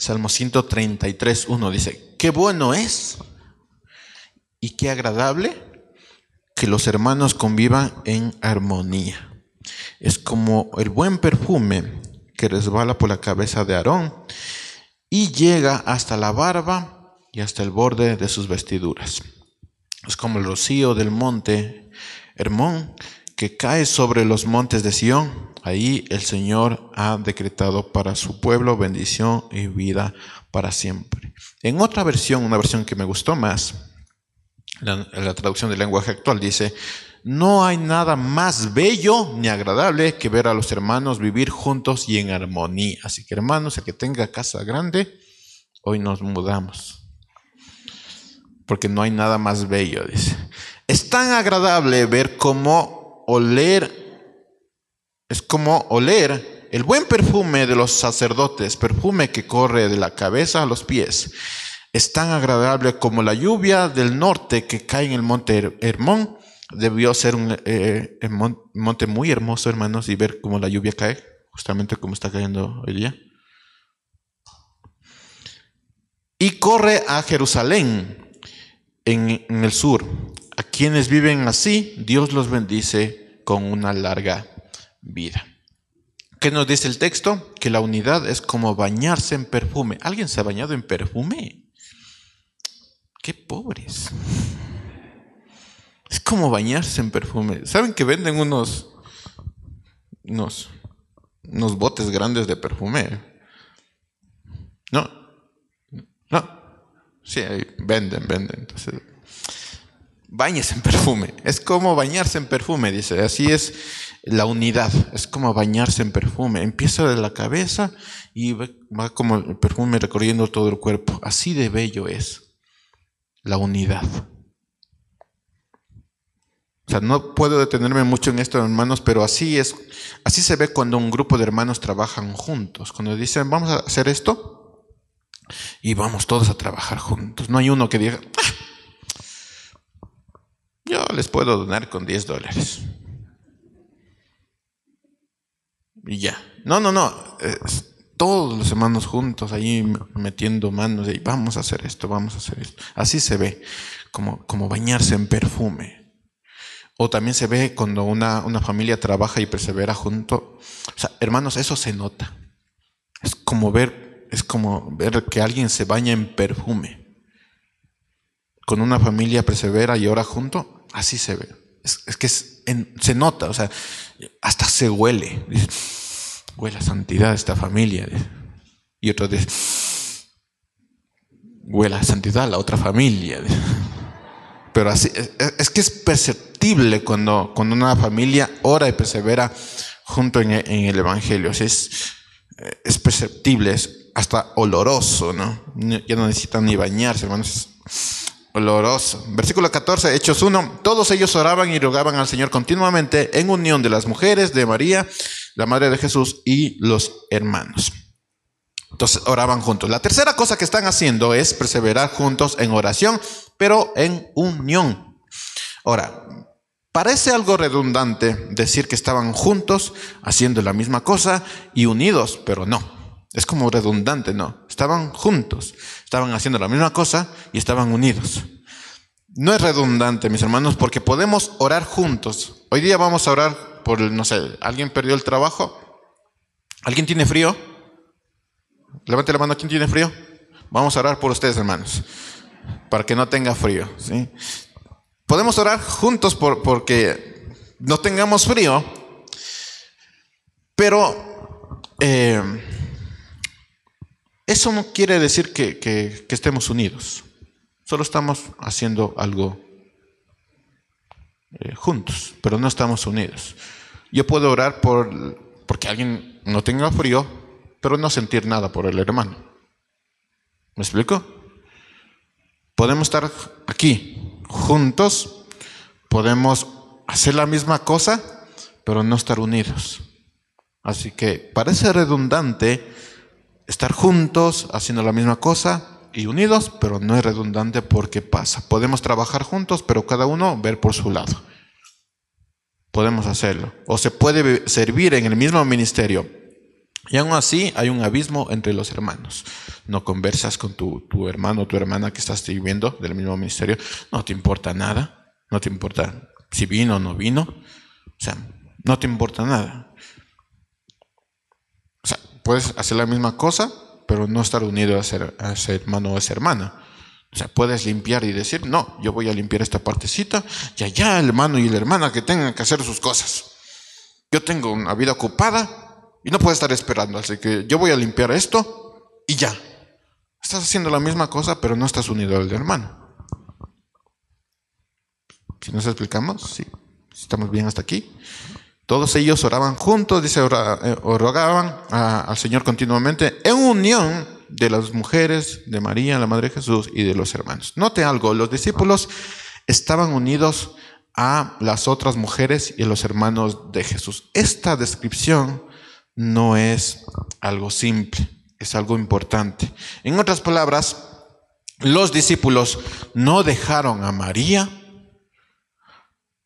Salmo 133, 1 dice, qué bueno es y qué agradable que los hermanos convivan en armonía. Es como el buen perfume que resbala por la cabeza de Aarón y llega hasta la barba y hasta el borde de sus vestiduras. Es como el rocío del monte Hermón que cae sobre los montes de Sión Ahí el Señor ha decretado para su pueblo bendición y vida para siempre. En otra versión, una versión que me gustó más, la, la traducción del lenguaje actual dice, no hay nada más bello ni agradable que ver a los hermanos vivir juntos y en armonía. Así que hermanos, el que tenga casa grande, hoy nos mudamos. Porque no hay nada más bello, dice. Es tan agradable ver cómo oler es como oler el buen perfume de los sacerdotes, perfume que corre de la cabeza a los pies. Es tan agradable como la lluvia del norte que cae en el monte Hermón. Debió ser un eh, monte muy hermoso, hermanos, y ver cómo la lluvia cae, justamente como está cayendo hoy día. Y corre a Jerusalén, en el sur. A quienes viven así, Dios los bendice con una larga vida. ¿Qué nos dice el texto? Que la unidad es como bañarse en perfume. ¿Alguien se ha bañado en perfume? Qué pobres. Es como bañarse en perfume. ¿Saben que venden unos, unos, unos botes grandes de perfume? ¿No? No. Sí, venden, venden. Entonces, bañes en perfume. Es como bañarse en perfume, dice. Así es la unidad. Es como bañarse en perfume. Empieza de la cabeza y va como el perfume recorriendo todo el cuerpo. Así de bello es la unidad. O sea, no puedo detenerme mucho en esto, hermanos, pero así es, así se ve cuando un grupo de hermanos trabajan juntos. Cuando dicen, vamos a hacer esto, y vamos todos a trabajar juntos. No hay uno que diga, ah, yo les puedo donar con 10 dólares. Y ya. No, no, no. todos los hermanos juntos ahí metiendo manos y vamos a hacer esto, vamos a hacer esto. Así se ve, como, como bañarse en perfume. O también se ve cuando una, familia trabaja y persevera junto. O sea, hermanos, eso se nota. Es como ver, es como ver que alguien se baña en perfume. Con una familia persevera y ora junto, así se ve. Es, que se nota, o sea, hasta se huele. huele a santidad esta familia. Y otro dice, huele a santidad la otra familia. Pero así, es, que es perceptible cuando, cuando una familia ora y persevera junto en, el Evangelio. es, es perceptible, es hasta oloroso, ¿no? Ya no necesitan ni bañarse, hermanos. Oloroso. Versículo 14, Hechos 1. Todos ellos oraban y rogaban al Señor continuamente en unión de las mujeres, de María, la madre de Jesús y los hermanos. Entonces oraban juntos. La tercera cosa que están haciendo es perseverar juntos en oración, pero en unión. Ahora, parece algo redundante decir que estaban juntos haciendo la misma cosa y unidos, pero no. Es como redundante, no. Estaban juntos, estaban haciendo la misma cosa y estaban unidos. No es redundante, mis hermanos, porque podemos orar juntos. Hoy día vamos a orar por, no sé, ¿alguien perdió el trabajo? ¿Alguien tiene frío? Levante la mano, ¿quién tiene frío? Vamos a orar por ustedes, hermanos, para que no tenga frío. ¿sí? Podemos orar juntos por, porque no tengamos frío, pero eh, eso no quiere decir que, estemos unidos. Solo estamos haciendo algo eh, juntos, pero no estamos unidos. Yo puedo orar por porque alguien no tenga frío, pero no sentir nada por el hermano. ¿Me explico? Podemos estar aquí juntos, podemos hacer la misma cosa, pero no estar unidos. Así que parece redundante estar juntos haciendo la misma cosa y unidos, pero no es redundante porque pasa. Podemos trabajar juntos, pero cada uno ver por su lado. Podemos hacerlo. O se puede servir en el mismo ministerio, y aún así hay un abismo entre los hermanos. No conversas con tu, hermano o tu hermana que estás viviendo del mismo ministerio. No te importa nada. No te importa si vino o no vino. O sea, no te importa nada. Puedes hacer la misma cosa, pero no estar unido a ser, a ese hermano o a esa hermana. O sea, puedes limpiar y decir, no, yo voy a limpiar esta partecita y allá el hermano y la hermana que tengan que hacer sus cosas. Yo tengo una vida ocupada, y no puedes estar esperando, así que yo voy a limpiar esto y ya. Estás haciendo la misma cosa, pero no estás unido al hermano. Si nos explicamos, sí. Estamos bien hasta aquí. Todos ellos oraban juntos, dice, eh, o rogaban al Señor continuamente en unión de las mujeres, de María, la Madre de Jesús y de los hermanos. Note algo, los discípulos estaban unidos a las otras mujeres y a los hermanos de Jesús. Esta descripción no es algo simple, es algo importante. En otras palabras, los discípulos no dejaron a María,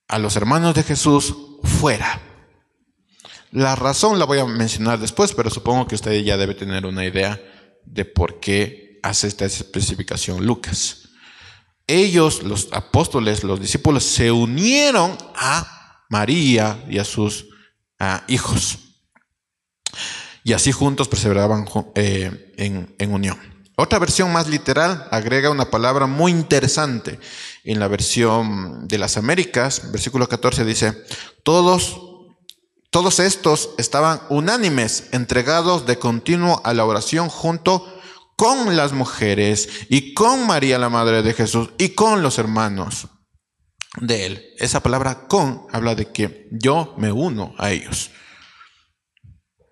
a los hermanos de Jesús, fuera. La razón la voy a mencionar después, pero supongo que usted ya debe tener una idea de por qué hace esta especificación Lucas. Ellos, los apóstoles, los discípulos, se unieron a María y a sus hijos y así juntos perseveraban eh, en, unión. Otra versión más literal agrega una palabra muy interesante. En la versión de las Américas, versículo 14 dice, todos, todos estos estaban unánimes, entregados de continuo a la oración junto con las mujeres y con María la Madre de Jesús y con los hermanos. de él. Esa palabra con habla de que yo me uno a ellos.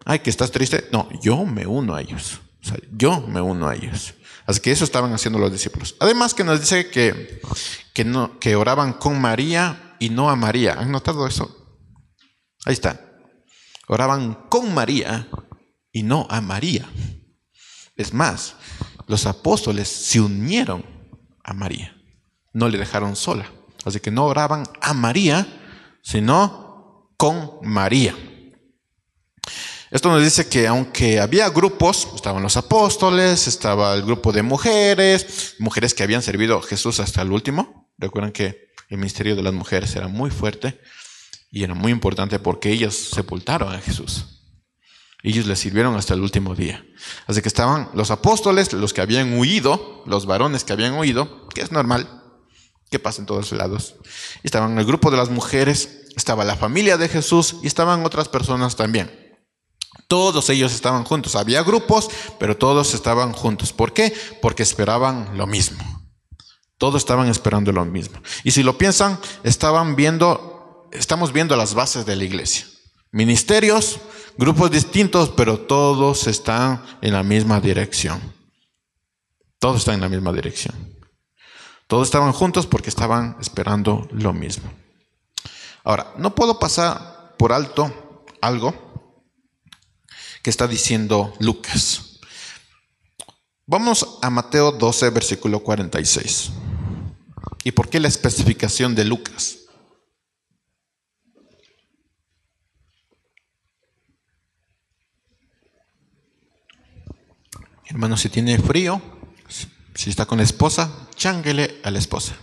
Ay, que estás triste. No, yo me uno a ellos. O sea, yo me uno a ellos. Así que eso estaban haciendo los discípulos. Además que nos dice que, que, que oraban con María y no a María. ¿Han notado eso? Ahí está. Oraban con María y no a María. Es más, los apóstoles se unieron a María. No le dejaron sola. Así que no oraban a María, sino con María. Esto nos dice que aunque había grupos, estaban los apóstoles, estaba el grupo de mujeres, mujeres que habían servido a Jesús hasta el último. Recuerden que el ministerio de las mujeres era muy fuerte y era muy importante porque ellas sepultaron a Jesús. Ellos le sirvieron hasta el último día. Así que estaban los apóstoles, los que habían huido, los varones que habían huido, que es normal, que pasa en todos lados. Estaban el grupo de las mujeres, estaba la familia de Jesús y estaban otras personas también. Todos ellos estaban juntos. Había grupos, pero todos estaban juntos. ¿Por qué? Porque esperaban lo mismo. Todos estaban esperando lo mismo. Y si lo piensan, estaban viendo, estamos viendo las bases de la iglesia. Ministerios, grupos distintos, pero todos están en la misma dirección. Todos están en la misma dirección. Todos estaban juntos porque estaban esperando lo mismo. Ahora, no puedo pasar por alto algo que está diciendo Lucas. Vamos a Mateo 12, versículo 46. ¿Y por qué la especificación de Lucas? Hermano, si tiene frío, si está con la esposa, chánguele a la esposa.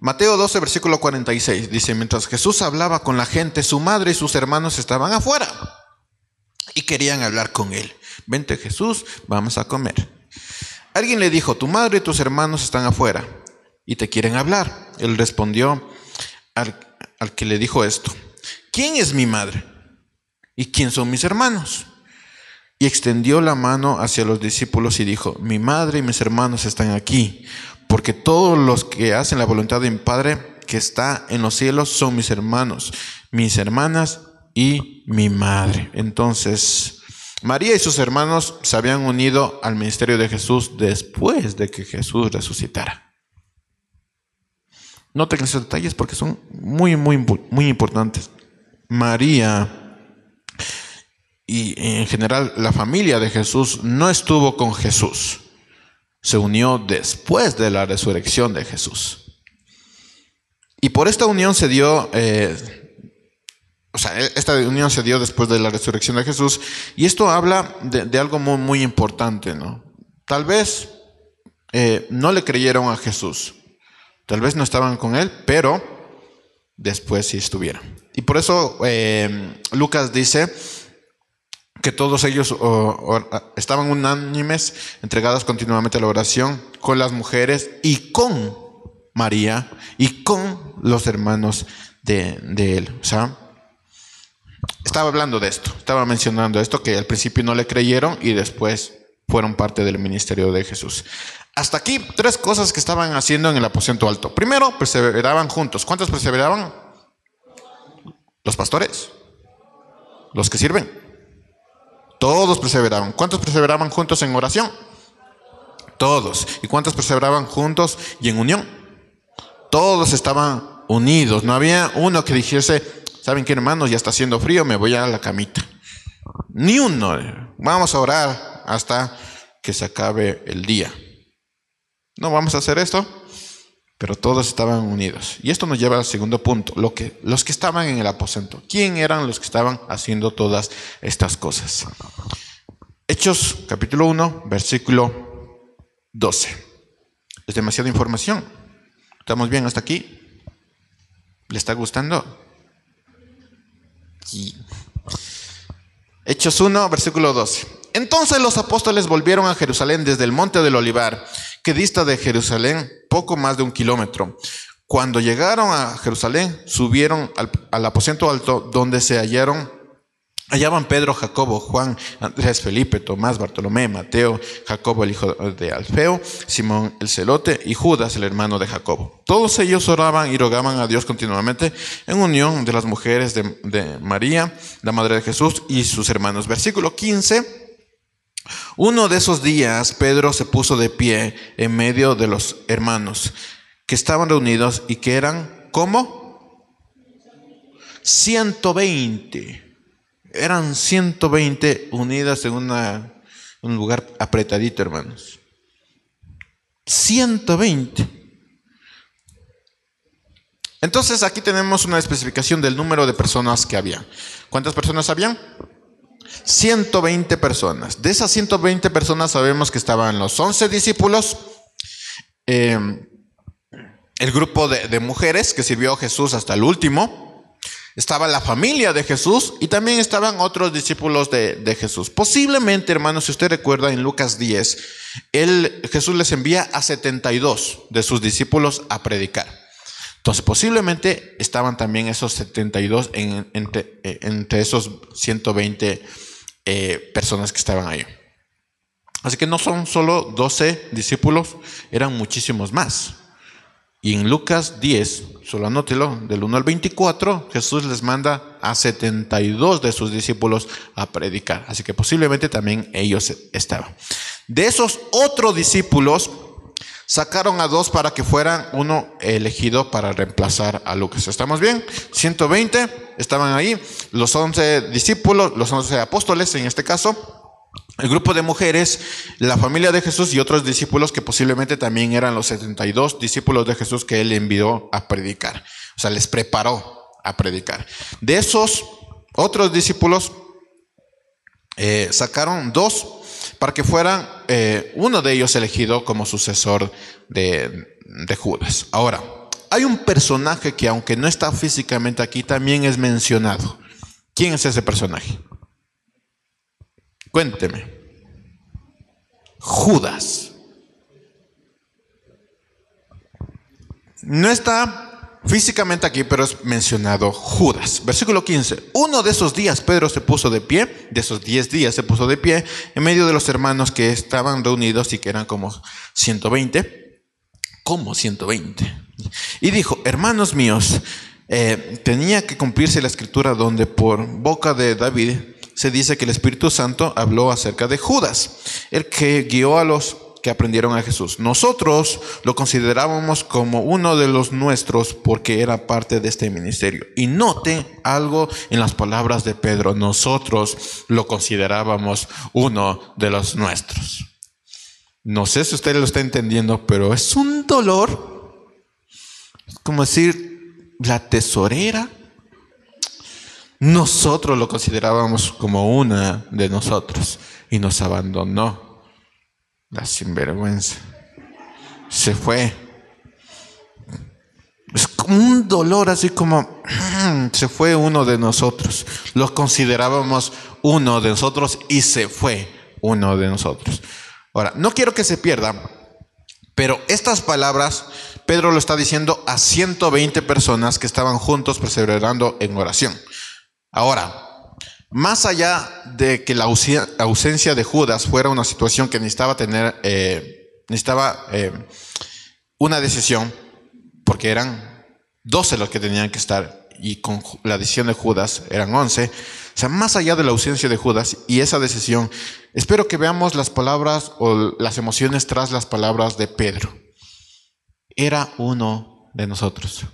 Mateo 12, versículo 46 dice, mientras Jesús hablaba con la gente, su madre y sus hermanos estaban afuera y querían hablar con él. Vente Jesús, vamos a comer. Alguien le dijo, tu madre y tus hermanos están afuera y te quieren hablar. Él respondió al, al que le dijo esto, ¿quién es mi madre? ¿Y quién son mis hermanos? Y extendió la mano hacia los discípulos y dijo, mi madre y mis hermanos están aquí porque todos los que hacen la voluntad de mi Padre que está en los cielos son mis hermanos, mis hermanas y mi madre. Entonces, María y sus hermanos se habían unido al ministerio de Jesús después de que Jesús resucitara. Noten esos detalles porque son muy, muy, muy importantes. María y en general la familia de Jesús no estuvo con Jesús se unió después de la resurrección de Jesús. Y por esta unión se dio, eh, o sea, esta unión se dio después de la resurrección de Jesús. Y esto habla de, algo muy, muy, importante, ¿no? Tal vez eh, no le creyeron a Jesús, tal vez no estaban con él, pero después sí estuvieron. Y por eso eh, Lucas dice que todos ellos estaban unánimes, entregados continuamente a la oración con las mujeres y con María y con los hermanos de, de él. O sea, estaba hablando de esto, estaba mencionando esto, que al principio no le creyeron y después fueron parte del ministerio de Jesús. Hasta aquí, tres cosas que estaban haciendo en el aposento alto. Primero, perseveraban juntos. ¿Cuántos perseveraban? Los pastores, los que sirven. Todos perseveraban. ¿Cuántos perseveraban juntos en oración? Todos. ¿Y cuántos perseveraban juntos y en unión? Todos estaban unidos. No había uno que dijese, ¿saben qué hermanos? Ya está haciendo frío, me voy a la camita. Ni uno. Vamos a orar hasta que se acabe el día. No vamos a hacer esto pero todos estaban unidos. Y esto nos lleva al segundo punto, lo que, los que estaban en el aposento. ¿Quién eran los que estaban haciendo todas estas cosas? Hechos capítulo 1, versículo 12. Es demasiada información. ¿Estamos bien hasta aquí? ¿Le está gustando? Hechos 1, versículo 12. Entonces los apóstoles volvieron a Jerusalén desde el monte del Olivar que dista de Jerusalén poco más de un kilómetro. Cuando llegaron a Jerusalén, subieron al, aposento alto donde se hallaron Allá van Pedro, Jacobo, Juan, Andrés, Felipe, Tomás, Bartolomé, Mateo, Jacobo el hijo de Alfeo, Simón el celote y Judas el hermano de Jacobo. Todos ellos oraban y rogaban a Dios continuamente en unión de las mujeres de, de María, la madre de Jesús y sus hermanos. Versículo 15. Uno de esos días Pedro se puso de pie en medio de los hermanos que estaban reunidos y que eran como 120 eran 120 unidas en un lugar apretadito, hermanos. 120. Entonces aquí tenemos una especificación del número de personas que había. ¿Cuántas personas habían? 120 personas. De esas 120 personas sabemos que estaban los 11 discípulos, eh, el grupo de, de mujeres que sirvió a Jesús hasta el último, estaba la familia de Jesús y también estaban otros discípulos de, Jesús. Posiblemente, hermanos, si usted recuerda en Lucas 10, él, Jesús les envía a 72 de sus discípulos a predicar. Entonces, posiblemente estaban también esos 72 en, entre, eh, entre, esos 120 eh, personas que estaban ahí. Así que no son solo 12 discípulos, eran muchísimos más. Y en Lucas 10, solo anótelo, del 1 al 24, Jesús les manda a 72 de sus discípulos a predicar. Así que posiblemente también ellos estaban. De esos otros discípulos, sacaron a dos para que fueran uno elegido para reemplazar a Lucas. ¿Estamos bien? 120 estaban ahí, los 11 discípulos, los 11 apóstoles en este caso el grupo de mujeres, la familia de Jesús y otros discípulos que posiblemente también eran los 72 discípulos de Jesús que él envió a predicar. O sea, les preparó a predicar. De esos otros discípulos, eh, sacaron dos para que fueran eh, uno de ellos elegido como sucesor de Judas. Ahora, hay un personaje que aunque no está físicamente aquí, también es mencionado. ¿Quién es ese personaje? Cuénteme. Judas. No está físicamente aquí, pero es mencionado Judas. Versículo 15. Uno de esos días Pedro se puso de pie, de esos diez días se puso de pie, en medio de los hermanos que estaban reunidos y que eran como 120. Como 120. Y dijo, hermanos míos, eh, tenía que cumplirse la escritura donde por boca de David se dice que el Espíritu Santo habló acerca de Judas, el que guió a los que aprendieron a Jesús. Nosotros lo considerábamos como uno de los nuestros porque era parte de este ministerio. Y note algo en las palabras de Pedro, nosotros lo considerábamos uno de los nuestros. No sé si usted lo está entendiendo, pero es un dolor, como decir, la tesorera nosotros lo considerábamos como una de nosotros y nos abandonó. La sinvergüenza. Se fue. Es como un dolor así como se fue uno de nosotros. Lo considerábamos uno de nosotros y se fue uno de nosotros. Ahora, no quiero que se pierda, pero estas palabras Pedro lo está diciendo a 120 personas que estaban juntos perseverando en oración. Ahora, más allá de que la ausencia de Judas fuera una situación que necesitaba tener, eh, necesitaba eh, una decisión, porque eran 12 los que tenían que estar y con la decisión de Judas eran 11. O sea, más allá de la ausencia de Judas y esa decisión, espero que veamos las palabras o las emociones tras las palabras de Pedro. Era uno de nosotros.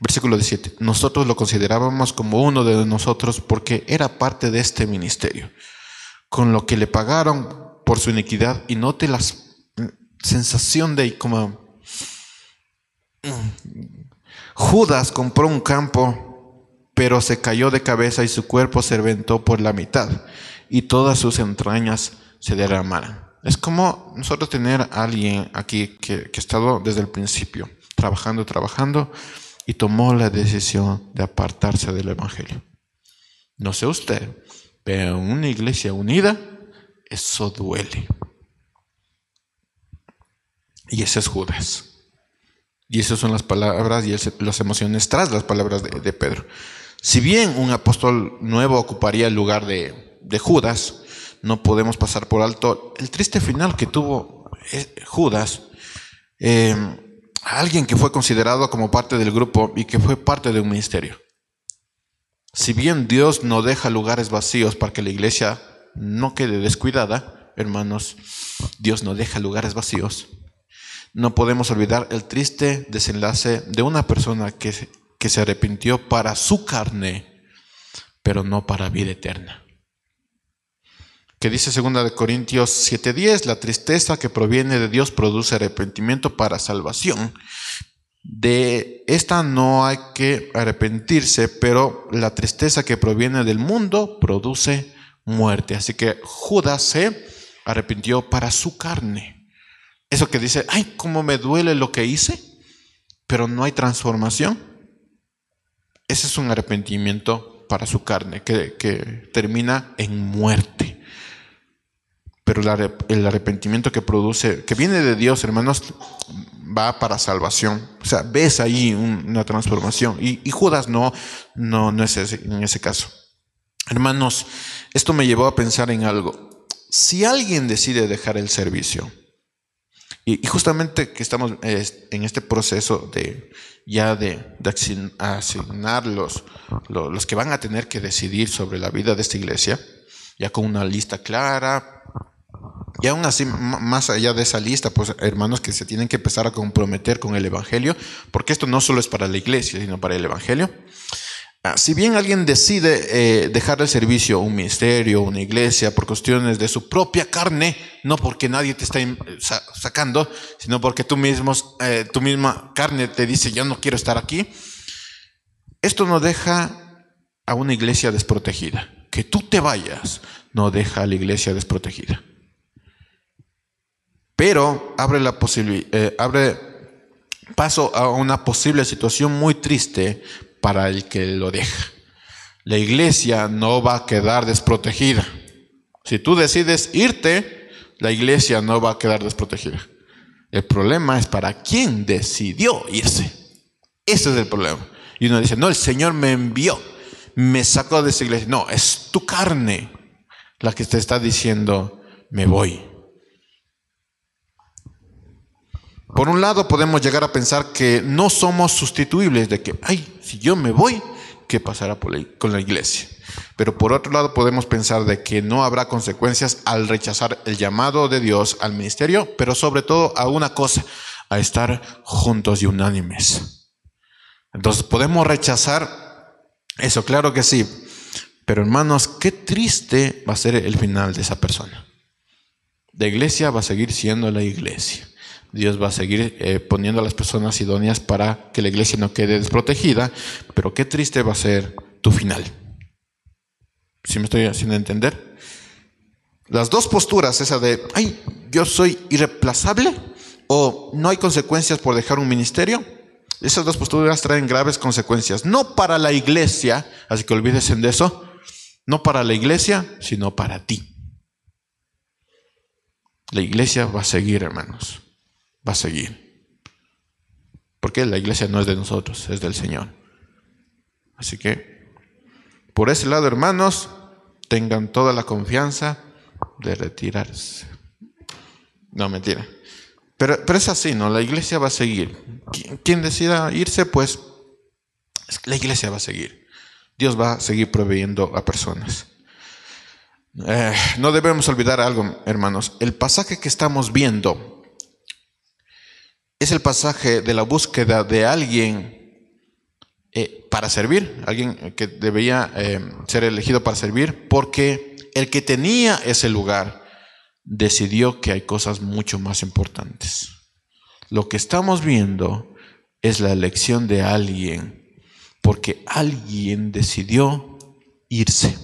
Versículo 17. Nosotros lo considerábamos como uno de nosotros porque era parte de este ministerio, con lo que le pagaron por su iniquidad y note la sensación de como Judas compró un campo, pero se cayó de cabeza y su cuerpo se reventó por la mitad y todas sus entrañas se derramaron. Es como nosotros tener a alguien aquí que, que ha estado desde el principio, trabajando, trabajando, y tomó la decisión de apartarse del Evangelio. No sé usted, pero en una iglesia unida, eso duele. Y ese es Judas. Y esas son las palabras y las emociones tras las palabras de, Pedro. Si bien un apóstol nuevo ocuparía el lugar de, Judas, no podemos pasar por alto el triste final que tuvo eh, Judas, eh, alguien que fue considerado como parte del grupo y que fue parte de un ministerio. Si bien Dios no deja lugares vacíos para que la iglesia no quede descuidada, hermanos, Dios no deja lugares vacíos. No podemos olvidar el triste desenlace de una persona que, que se arrepintió para su carne, pero no para vida eterna que dice 2 de Corintios 7:10, la tristeza que proviene de Dios produce arrepentimiento para salvación. De esta no hay que arrepentirse, pero la tristeza que proviene del mundo produce muerte. Así que Judas se arrepintió para su carne. Eso que dice, ay, cómo me duele lo que hice, pero no hay transformación. Ese es un arrepentimiento para su carne, que, que termina en muerte pero el arrepentimiento que produce, que viene de Dios, hermanos, va para salvación. O sea, ves ahí una transformación. Y, Judas no, no, no es en ese caso. Hermanos, esto me llevó a pensar en algo. Si alguien decide dejar el servicio, y, justamente que estamos en este proceso de ya de, asignar los, los que van a tener que decidir sobre la vida de esta iglesia, ya con una lista clara, y aún así, más allá de esa lista, pues hermanos que se tienen que empezar a comprometer con el Evangelio, porque esto no solo es para la iglesia, sino para el Evangelio. Ah, si bien alguien decide eh, dejar el servicio, un ministerio, una iglesia, por cuestiones de su propia carne, no porque nadie te está sacando, sino porque tú, mismo, eh, tu misma carne te dice, ya no quiero estar aquí, esto no deja a una iglesia desprotegida. Que tú te vayas no deja a la iglesia desprotegida pero abre, la eh, abre paso a una posible situación muy triste para el que lo deja. La iglesia no va a quedar desprotegida. Si tú decides irte, la iglesia no va a quedar desprotegida. El problema es para quién decidió irse. Ese es el problema. Y uno dice, no, el Señor me envió, me sacó de esa iglesia. No, es tu carne la que te está diciendo, me voy. Por un lado podemos llegar a pensar que no somos sustituibles, de que, ay, si yo me voy, ¿qué pasará con la iglesia? Pero por otro lado podemos pensar de que no habrá consecuencias al rechazar el llamado de Dios al ministerio, pero sobre todo a una cosa, a estar juntos y unánimes. Entonces podemos rechazar eso, claro que sí, pero hermanos, qué triste va a ser el final de esa persona. La iglesia va a seguir siendo la iglesia. Dios va a seguir eh, poniendo a las personas idóneas para que la iglesia no quede desprotegida, pero qué triste va a ser tu final. ¿Sí me estoy haciendo entender? Las dos posturas, esa de, ay, yo soy irreemplazable o no hay consecuencias por dejar un ministerio, esas dos posturas traen graves consecuencias, no para la iglesia, así que olvídese de eso, no para la iglesia, sino para ti. La iglesia va a seguir, hermanos va a seguir. Porque la iglesia no es de nosotros, es del Señor. Así que, por ese lado, hermanos, tengan toda la confianza de retirarse. No, mentira. Pero, pero es así, ¿no? La iglesia va a seguir. Quien, decida irse, pues la iglesia va a seguir. Dios va a seguir proveyendo a personas. Eh, no debemos olvidar algo, hermanos. El pasaje que estamos viendo es el pasaje de la búsqueda de alguien eh, para servir, alguien que debería eh, ser elegido para servir, porque el que tenía ese lugar decidió que hay cosas mucho más importantes. Lo que estamos viendo es la elección de alguien, porque alguien decidió irse.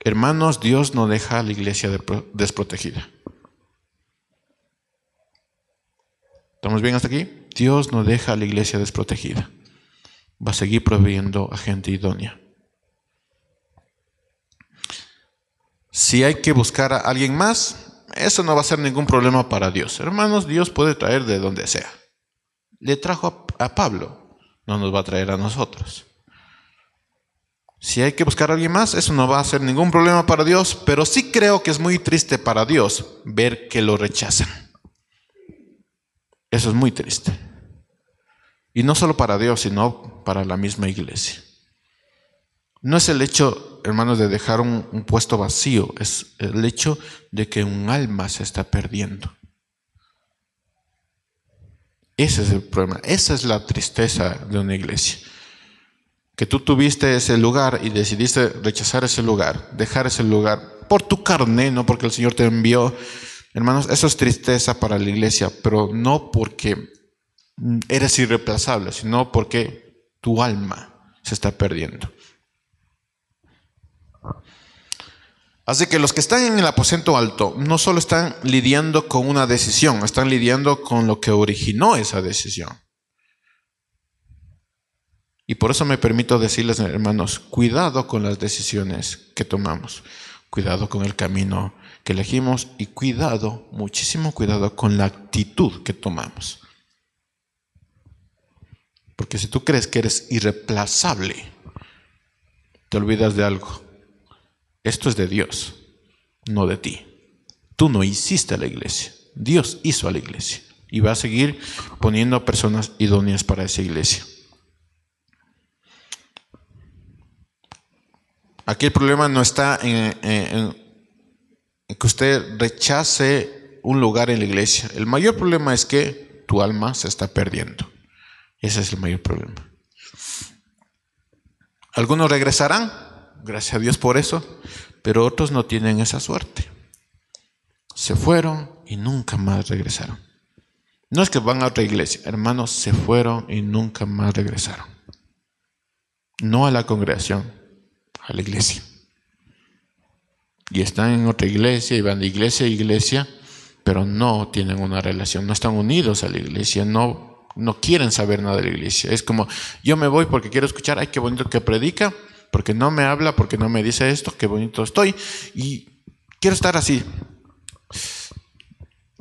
Hermanos, Dios no deja a la iglesia desprotegida. ¿Estamos bien hasta aquí? Dios no deja a la iglesia desprotegida. Va a seguir proveyendo a gente idónea. Si hay que buscar a alguien más, eso no va a ser ningún problema para Dios. Hermanos, Dios puede traer de donde sea. Le trajo a, Pablo. no nos va a traer a nosotros. Si hay que buscar a alguien más, eso no va a ser ningún problema para Dios, pero sí creo que es muy triste para Dios ver que lo rechazan. Eso es muy triste. Y no solo para Dios, sino para la misma iglesia. No es el hecho, hermanos, de dejar un, un puesto vacío, es el hecho de que un alma se está perdiendo. Ese es el problema, esa es la tristeza de una iglesia que tú tuviste ese lugar y decidiste rechazar ese lugar, dejar ese lugar por tu carne, no porque el Señor te envió. Hermanos, eso es tristeza para la iglesia, pero no porque eres irreemplazable, sino porque tu alma se está perdiendo. Así que los que están en el aposento alto no solo están lidiando con una decisión, están lidiando con lo que originó esa decisión. Y por eso me permito decirles, hermanos, cuidado con las decisiones que tomamos, cuidado con el camino que elegimos y cuidado, muchísimo cuidado con la actitud que tomamos. Porque si tú crees que eres irreemplazable, te olvidas de algo. Esto es de Dios, no de ti. Tú no hiciste a la iglesia, Dios hizo a la iglesia y va a seguir poniendo personas idóneas para esa iglesia. Aquí el problema no está en, que usted rechace un lugar en la iglesia. El mayor problema es que tu alma se está perdiendo. Ese es el mayor problema. Algunos regresarán, gracias a Dios por eso, pero otros no tienen esa suerte. Se fueron y nunca más regresaron. No es que van a otra iglesia, hermanos, se fueron y nunca más regresaron. No a la congregación, a la iglesia. Y están en otra iglesia y van de iglesia a iglesia, pero no tienen una relación, no están unidos a la iglesia, no, no quieren saber nada de la iglesia. Es como, yo me voy porque quiero escuchar, ay, qué bonito que predica, porque no me habla, porque no me dice esto, qué bonito estoy, y quiero estar así.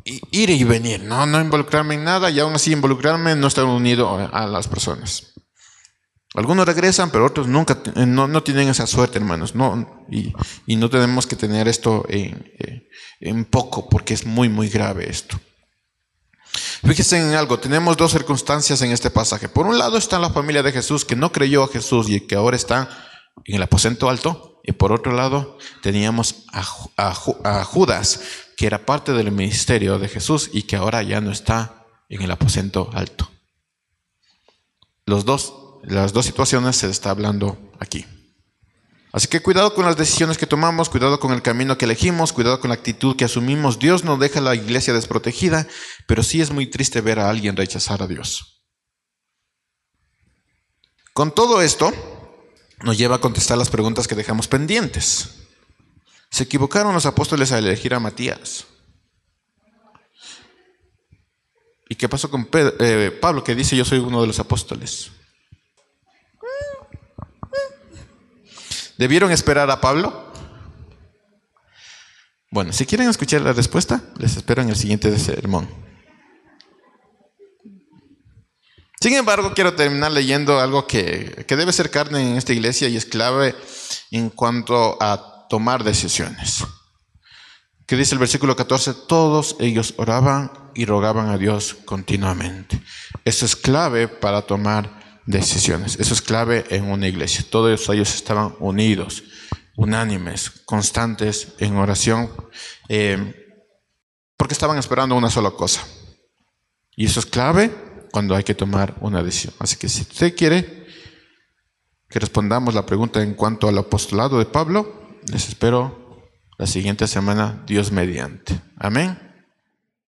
ir y venir, no, no involucrarme en nada y aún así involucrarme no estar unido a las personas. Algunos regresan, pero otros nunca, eh, no, tienen esa suerte, hermanos. No, y, no tenemos que tener esto en, eh, en, poco, porque es muy, muy grave esto. Fíjense en algo, tenemos dos circunstancias en este pasaje. Por un lado está la familia de Jesús que no creyó a Jesús y que ahora está en el aposento alto. Y por otro lado teníamos a, a Judas, que era parte del ministerio de Jesús y que ahora ya no está en el aposento alto. Los dos las dos situaciones se está hablando aquí. Así que cuidado con las decisiones que tomamos, cuidado con el camino que elegimos, cuidado con la actitud que asumimos. Dios no deja a la iglesia desprotegida, pero sí es muy triste ver a alguien rechazar a Dios. Con todo esto, nos lleva a contestar las preguntas que dejamos pendientes. ¿Se equivocaron los apóstoles al elegir a Matías? ¿Y qué pasó con eh, Pablo que dice yo soy uno de los apóstoles? ¿Debieron esperar a Pablo? Bueno, si quieren escuchar la respuesta, les espero en el siguiente sermón. Sin embargo, quiero terminar leyendo algo que, que, debe ser carne en esta iglesia y es clave en cuanto a tomar decisiones. Que dice el versículo 14, todos ellos oraban y rogaban a Dios continuamente. Eso es clave para tomar decisiones. Eso es clave en una iglesia. Todos ellos estaban unidos, unánimes, constantes en oración, eh, porque estaban esperando una sola cosa. Y eso es clave cuando hay que tomar una decisión. Así que si usted quiere que respondamos la pregunta en cuanto al apostolado de Pablo, les espero la siguiente semana, Dios mediante. Amén.